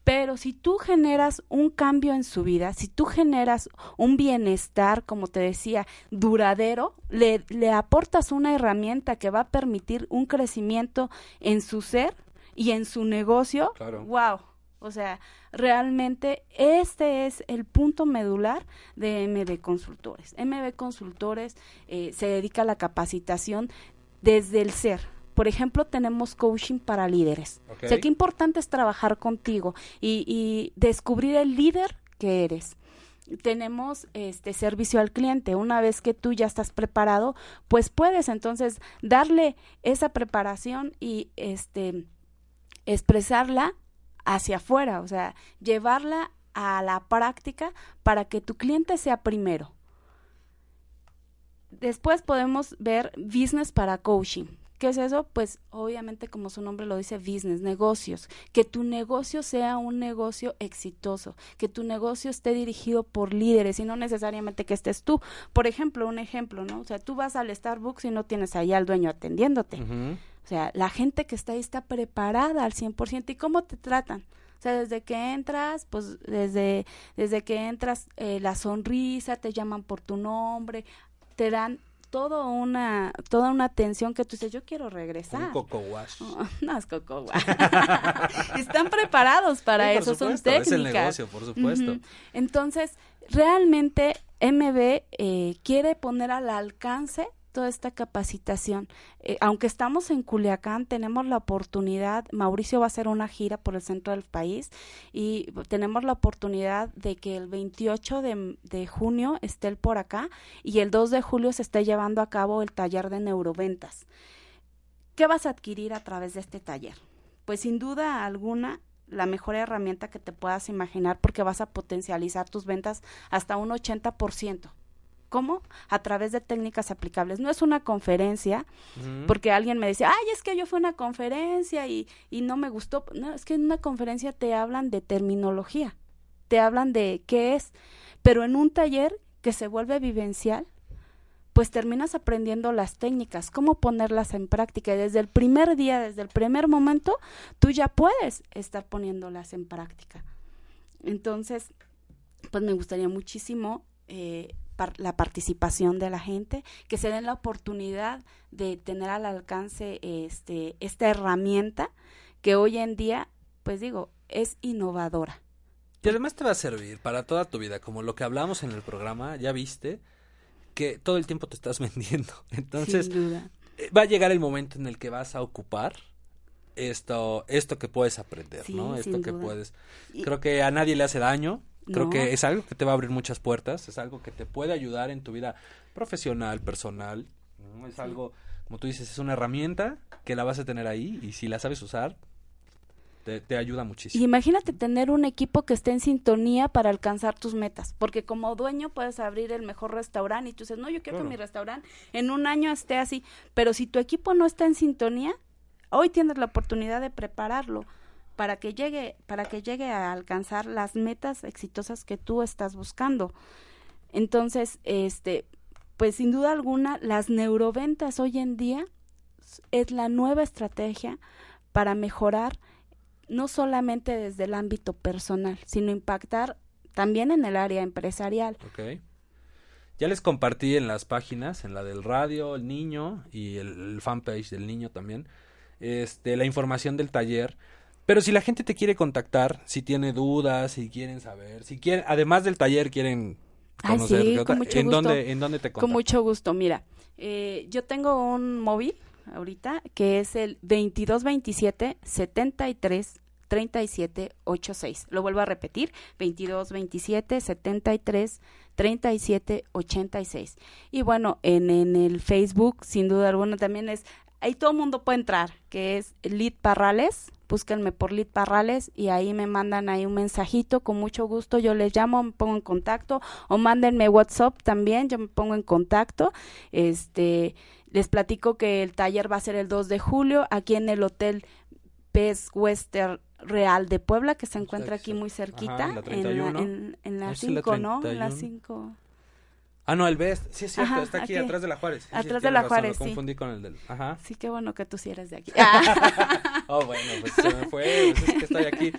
Pero si tú generas un cambio en su vida, si tú generas un bienestar, como te decía, duradero, le, le aportas una herramienta que va a permitir un crecimiento en su ser y en su negocio,
Claro.
wow. O sea, realmente este es el punto medular de MB Consultores. MB Consultores eh, se dedica a la capacitación desde el ser. Por ejemplo, tenemos coaching para líderes.
Ok.
O sea, qué importante es trabajar contigo y, y descubrir el líder que eres. Tenemos este servicio al cliente. Una vez que tú ya estás preparado, pues puedes entonces darle esa preparación y este expresarla hacia afuera, o sea, llevarla a la práctica para que tu cliente sea primero. Después podemos ver business para coaching. ¿Qué es eso? Pues obviamente como su nombre lo dice, business, negocios. Que tu negocio sea un negocio exitoso, que tu negocio esté dirigido por líderes y no necesariamente que estés tú. Por ejemplo, un ejemplo, ¿no? O sea, tú vas al Starbucks y no tienes ahí al dueño atendiéndote. O sea, la gente que está ahí está preparada al 100%. ¿Y cómo te tratan? O sea, desde que entras, pues desde, desde que entras, eh, la sonrisa, te llaman por tu nombre, te dan todo una, toda una atención que tú dices, yo quiero regresar.
Un coco wash.
Oh, no es coco. Están preparados para
Sí,
eso, son técnicas.
Es el negocio, por supuesto.
Entonces, realmente MB eh, quiere poner al alcance esta capacitación. Eh, aunque estamos en Culiacán, tenemos la oportunidad, Mauricio va a hacer una gira por el centro del país y tenemos la oportunidad de que el 28 de, de junio esté él por acá y el 2 de julio se esté llevando a cabo el taller de neuroventas. ¿Qué vas a adquirir a través de este taller? Pues sin duda alguna la mejor herramienta que te puedas imaginar porque vas a potencializar tus ventas hasta un 80%. ¿Cómo? A través de técnicas aplicables. No es una conferencia, porque alguien me decía, ay, es que yo fui a una conferencia y, y no me gustó. No, es que en una conferencia te hablan de terminología, te hablan de qué es, pero en un taller que se vuelve vivencial, pues terminas aprendiendo las técnicas, cómo ponerlas en práctica. Y desde el primer día, desde el primer momento, tú ya puedes estar poniéndolas en práctica. Entonces, pues me gustaría muchísimo eh, par- la participación de la gente, que se den la oportunidad de tener al alcance este, esta herramienta que hoy en día, pues digo, es innovadora.
Y además te va a servir para toda tu vida, como lo que hablamos en el programa, ya viste que todo el tiempo te estás vendiendo. Entonces,
sin duda.
eh, va a llegar el momento en el que vas a ocupar esto esto que puedes aprender,
Sí,
¿no? Esto que
duda.
puedes. Creo que a nadie le hace daño. Creo
No.
que es algo que te va a abrir muchas puertas, es algo que te puede ayudar en tu vida profesional, personal. ¿no? Es algo, como tú dices, es una herramienta que la vas a tener ahí y si la sabes usar, te, te ayuda
Y
muchísimo.
imagínate tener un equipo que esté en sintonía para alcanzar tus metas, porque como dueño puedes abrir el mejor restaurante y tú dices, no, yo quiero
Claro.
que mi restaurante en un año esté así, pero si tu equipo no está en sintonía, hoy tienes la oportunidad de prepararlo para que llegue, para que llegue a alcanzar las metas exitosas que tú estás buscando. Entonces, este, pues sin duda alguna, las neuroventas hoy en día es la nueva estrategia para mejorar no solamente desde el ámbito personal, sino impactar también en el área empresarial.
Ok. Ya les compartí en las páginas, en la del radio, el niño y el, el fanpage del niño también, este, la información del taller. Pero si la gente te quiere contactar, si tiene dudas, si quieren saber, si quieren, además del taller quieren conocer,
sí,
¿qué otra-
con mucho
¿en
gusto.
dónde, en dónde te
Con
contactan?
mucho gusto. Mira, eh, yo tengo un móvil ahorita que es el 2227 73 37 86. Lo vuelvo a repetir, 2227 73 37 86. Y bueno, en, en el Facebook, sin duda alguna, también es, ahí todo el mundo puede entrar, que es Lid Parrales, búsquenme por Lid Parrales y ahí me mandan ahí un mensajito, con mucho gusto yo les llamo, me pongo en contacto, o mándenme WhatsApp también, yo me pongo en contacto, este, les platico que el taller va a ser el 2 de julio aquí en el Hotel Best Western Real de Puebla, que se encuentra aquí muy cerquita,
Ajá, en la
en
31.
en, en la
Es en la
5, ¿no? En la
31.
5.
Ah, no, el Best. Sí, es cierto,
Ajá,
está aquí, atrás de la Juárez. Sí, sí,
Atrás de la
razón,
Juárez,
Lo
sí.
confundí con el del. Ajá.
Sí, qué bueno que tú sí eres de aquí. Ah.
Oh, bueno, pues se me fue. Pues es que estoy aquí.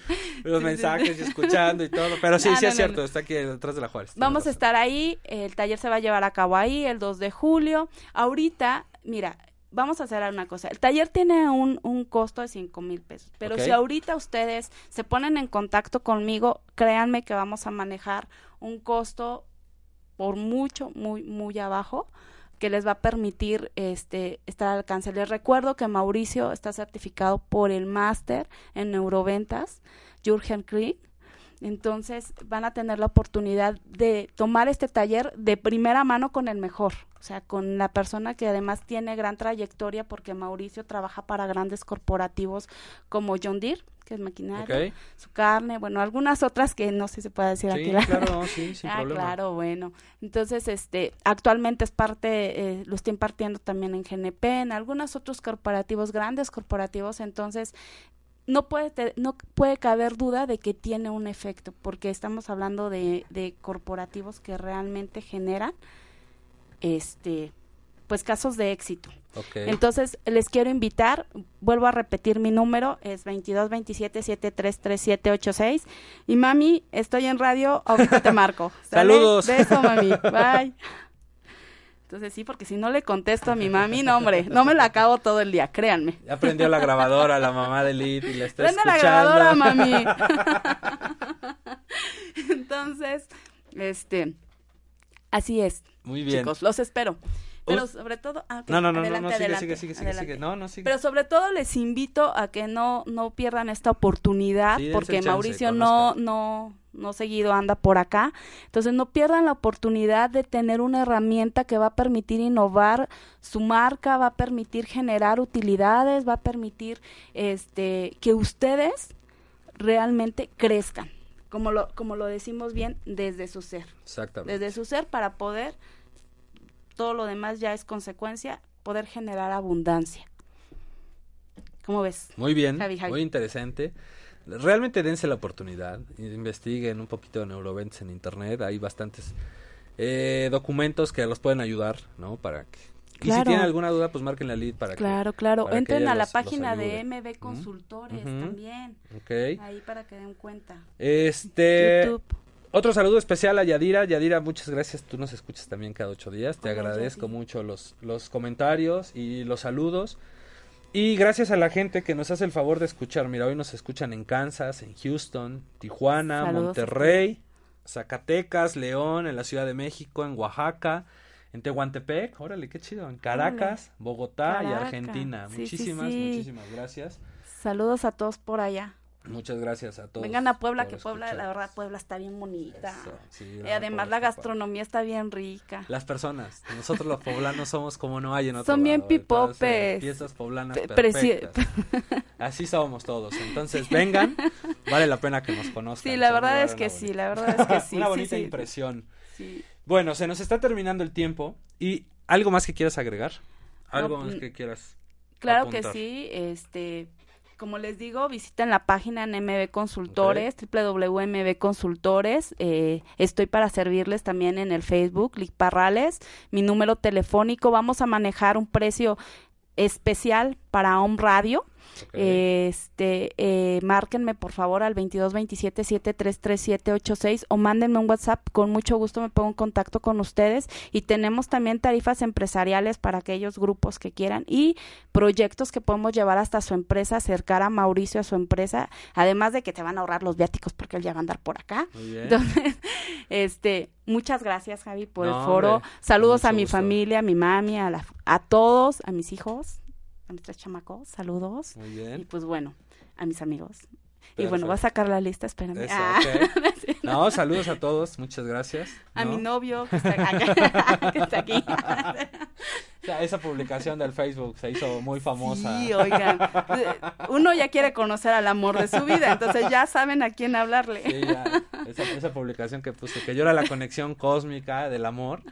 Los mensajes y escuchando y todo. Pero sí,
No,
sí
no,
es
no,
cierto, está aquí detrás de la Juárez.
Vamos a estar ahí, el taller se va a llevar a cabo ahí el 2 de julio. Ahorita, mira, vamos a hacer una cosa. El taller tiene un, un costo de 5 mil pesos, pero si ahorita ustedes se ponen en contacto conmigo, créanme que vamos a manejar un costo por mucho, muy, muy abajo que les va a permitir este estar al alcance. Les recuerdo que Mauricio está certificado por el máster en neuroventas, Jürgen Krieg. Entonces van a tener la oportunidad de tomar este taller de primera mano con el mejor, o sea, con la persona que además tiene gran trayectoria porque Mauricio trabaja para grandes corporativos como John Deere, que es maquinaria, su carne, bueno, algunas otras que no sé si se puede decir
Sí,
aquí. la-
claro, sí, sin
ah,
problema.
claro, bueno. Entonces, este, actualmente es parte, eh, lo está impartiendo también en GNP, en algunos otros corporativos, grandes corporativos, entonces no puede, te- no puede caber duda de que tiene un efecto, porque estamos hablando de, de corporativos que realmente generan, este, pues casos de éxito. Entonces, les quiero invitar, vuelvo a repetir mi número, es 22 27 73 37 86. Y mami, estoy en radio, ahorita te marco. ¿Sale?
Saludos.
Beso, mami. Bye. Entonces, sí, porque si no le contesto a mi mami, no, hombre, no me la acabo todo el día, créanme.
Ya prendió la grabadora la mamá de Lid y la está
Prende la
escuchando.
grabadora, mami. Entonces, este, así es.
Muy bien.
Chicos, los espero. Pero sobre todo, ah, ok,
No, no, no, no,
adelante,
no, sigue,
adelante,
sigue, sigue, sigue, sigue. No, no, sigue.
Pero sobre todo les invito a que no, no pierdan esta oportunidad,
Sí,
porque
chance,
Mauricio no, no, no seguido anda por acá. Entonces no pierdan la oportunidad de tener una herramienta que va a permitir innovar su marca, va a permitir generar utilidades, va a permitir este que ustedes realmente crezcan, como lo, como lo decimos bien, desde su ser
Exactamente.
desde su ser para poder, todo lo demás ya es consecuencia, poder generar abundancia. ¿Cómo ves?
Muy bien,
Javi, Javi.
muy interesante. Realmente dense la oportunidad, investiguen un poquito de neuroventas en internet, hay bastantes eh, documentos que los pueden ayudar, ¿no? Para que... Y si
Claro.
tienen alguna duda, pues marquen la lead para
Claro, claro.
para que
Entren a la
los- los
página de. MB Consultores también.
que... Ok.
Ahí para que den cuenta.
Este...
YouTube.
Otro saludo especial a Yadira. Yadira, muchas gracias. Tú nos escuchas también cada ocho días. Te
Hola,
agradezco mucho los, los comentarios y los saludos. Y gracias a la gente que nos hace el favor de escuchar. Mira, hoy nos escuchan en Kansas, en Houston, Tijuana,
Saludos.
Monterrey, Zacatecas, León, en la Ciudad de México, en Oaxaca, en Tehuantepec, órale, qué chido, en Caracas, Bogotá y. Argentina.
Sí, sí,
muchísimas,
sí.
muchísimas gracias.
Saludos a todos por allá.
Muchas gracias a todos.
Vengan a Puebla, que Puebla, la verdad, Puebla está bien bonita.
Eso, sí,
Y
no,
además la gastronomía está bien rica.
Las personas, nosotros los poblanos somos como no hay en otro
Son bien
lado, entonces,
pipopes.
Fiestas poblanas perfectas. Así somos todos. Entonces, vengan, vale la pena que nos conozcan.
Sí, la verdad es que sí, la verdad es que sí.
una bonita
sí.
impresión.
Sí.
Bueno, se nos está terminando el tiempo y algo más que quieras agregar, algo
No,
más
mm,
que quieras.
Claro
apuntar.
que sí, este, como les digo, visiten la página en MB Consultores, www.mb Consultores, eh, estoy para servirles también en el Facebook, Lic Parrales, mi número telefónico, vamos a manejar un precio especial para Home Radio, Este, eh, márquenme por favor al 2227-733786 o mándenme un WhatsApp. Con mucho gusto me pongo en contacto con ustedes. Y tenemos también tarifas empresariales para aquellos grupos que quieran y proyectos que podemos llevar hasta su empresa, acercar a Mauricio a su empresa. Además de que te van a ahorrar los viáticos porque él ya va a andar por acá.
Muy bien.
Entonces, este, muchas gracias, Javi, por
No,
el foro.
hombre,
Saludos a mi
gusto.
familia, a mi mami, a, la, a todos, a mis hijos, a mis tres chamacos. Saludos.
Muy
Y pues bueno, a mis amigos. Y
Perfecto.
bueno, voy a sacar la lista, espérame.
Eso,
Ah,
ok. No, saludos a todos, muchas gracias.
a
¿no?
mi novio que está, acá, que está aquí.
O sea, esa publicación del Facebook se hizo muy famosa.
Sí, oigan. Uno ya quiere conocer al amor de su vida, entonces ya saben a quién hablarle.
Sí, ya, esa, esa publicación que puse, que yo era la conexión cósmica del amor,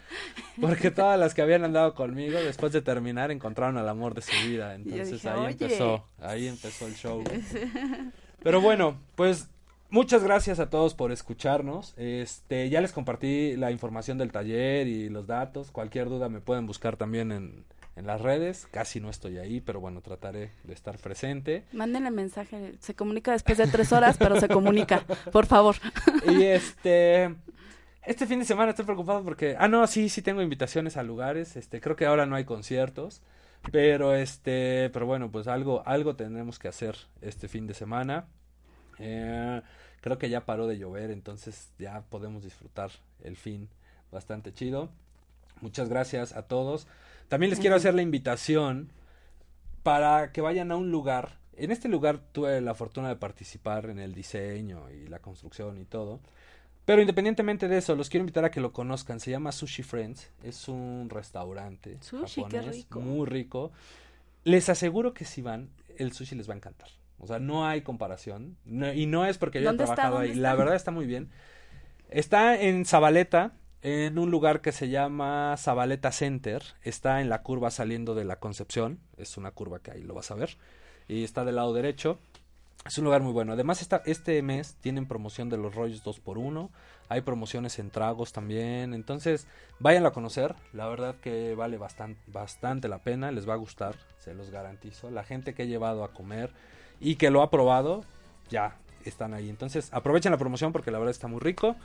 porque todas las que habían andado conmigo, después de terminar, encontraron al amor de su vida. Entonces
dije,
ahí empezó, ahí empezó el show. Pero bueno, pues muchas gracias a todos por escucharnos. Este, ya les compartí la información del taller y los datos. Cualquier duda me pueden buscar también en, en las redes. Casi no estoy ahí, pero bueno, trataré de estar presente.
Mándenle mensaje, se comunica después de tres horas, pero se comunica, por favor.
Y este. Este fin de semana estoy preocupado porque. Ah, no, sí, sí tengo invitaciones a lugares. Este, creo que ahora no hay conciertos. Pero este. Pero bueno, pues algo, algo tendremos que hacer este fin de semana. Eh, creo que ya paró de llover, entonces ya podemos disfrutar el fin bastante chido. Muchas gracias a todos. También les quiero hacer la invitación para que vayan a un lugar. En este lugar tuve la fortuna de participar en el diseño y la construcción y todo. Pero independientemente de eso, los quiero invitar a que lo conozcan. Se llama Sushi Friends. Es un restaurante
Sushi, qué
japonés
rico.
muy rico. Les aseguro que si van, el sushi les va a encantar. O sea, no hay comparación. No- y no es porque yo he trabajado
¿Dónde
ahí.
está?
La verdad está muy bien. Está en Zabaleta, en un lugar que se llama Zabaleta Center. Está en la curva saliendo de la Concepción. Es una curva que ahí lo vas a ver. Y está del lado derecho. Es un lugar muy bueno. Además, está, este mes tienen promoción de los rollos 2x1. Hay promociones en tragos también. Entonces, váyanlo a conocer. La verdad que vale bastante, bastante la pena. Les va a gustar, se los garantizo. La gente que he llevado a comer y que lo ha probado, ya están ahí. Entonces, aprovechen la promoción porque la verdad está muy rico.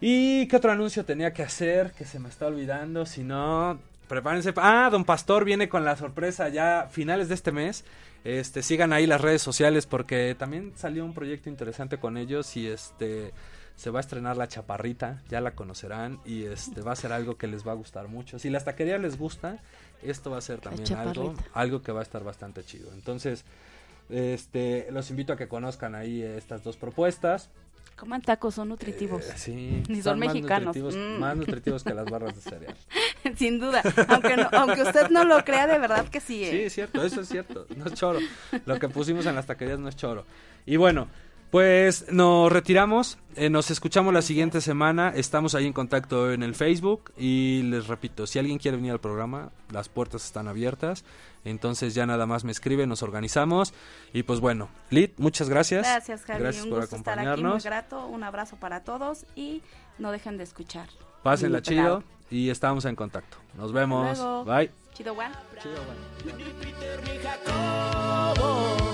¿Y qué otro anuncio tenía que hacer? Que se me está olvidando. Si no, prepárense. Ah, Don Pastor viene con la sorpresa ya finales de este mes. Este, sigan ahí las redes sociales porque también salió un proyecto interesante con ellos y este se va a estrenar la chaparrita, ya la conocerán y este va a ser algo que les va a gustar mucho. Si las taquerías les gusta, esto va a ser también algo, algo que va a estar bastante chido. Entonces, este, los invito a que conozcan ahí estas dos propuestas.
Coman tacos, son nutritivos.
Eh, sí,
Ni son
más
mexicanos.
nutritivos-
Mm.
Más nutritivos que las barras de cereal.
Sin duda. Aunque, no- aunque usted no lo crea, de verdad que sí. ¿eh?
Sí, es cierto, eso es cierto. No es choro. Lo que pusimos en las taquerías no es choro. Y bueno, pues nos retiramos. eh, nos escuchamos la siguiente semana. Estamos ahí en contacto en el Facebook. Y les repito, si alguien quiere venir al programa, las puertas están abiertas. Entonces ya nada más me escribe, nos organizamos. Y pues bueno, Lid, muchas gracias.
Gracias, Javi.
Gracias
un
por
gusto estar aquí, muy
acompañarnos.
grato. Un abrazo para todos y no dejen de escuchar.
Pásenla chido. Y estamos en contacto. Nos vemos.
luego.
Bye.
Chido, Juan.
Por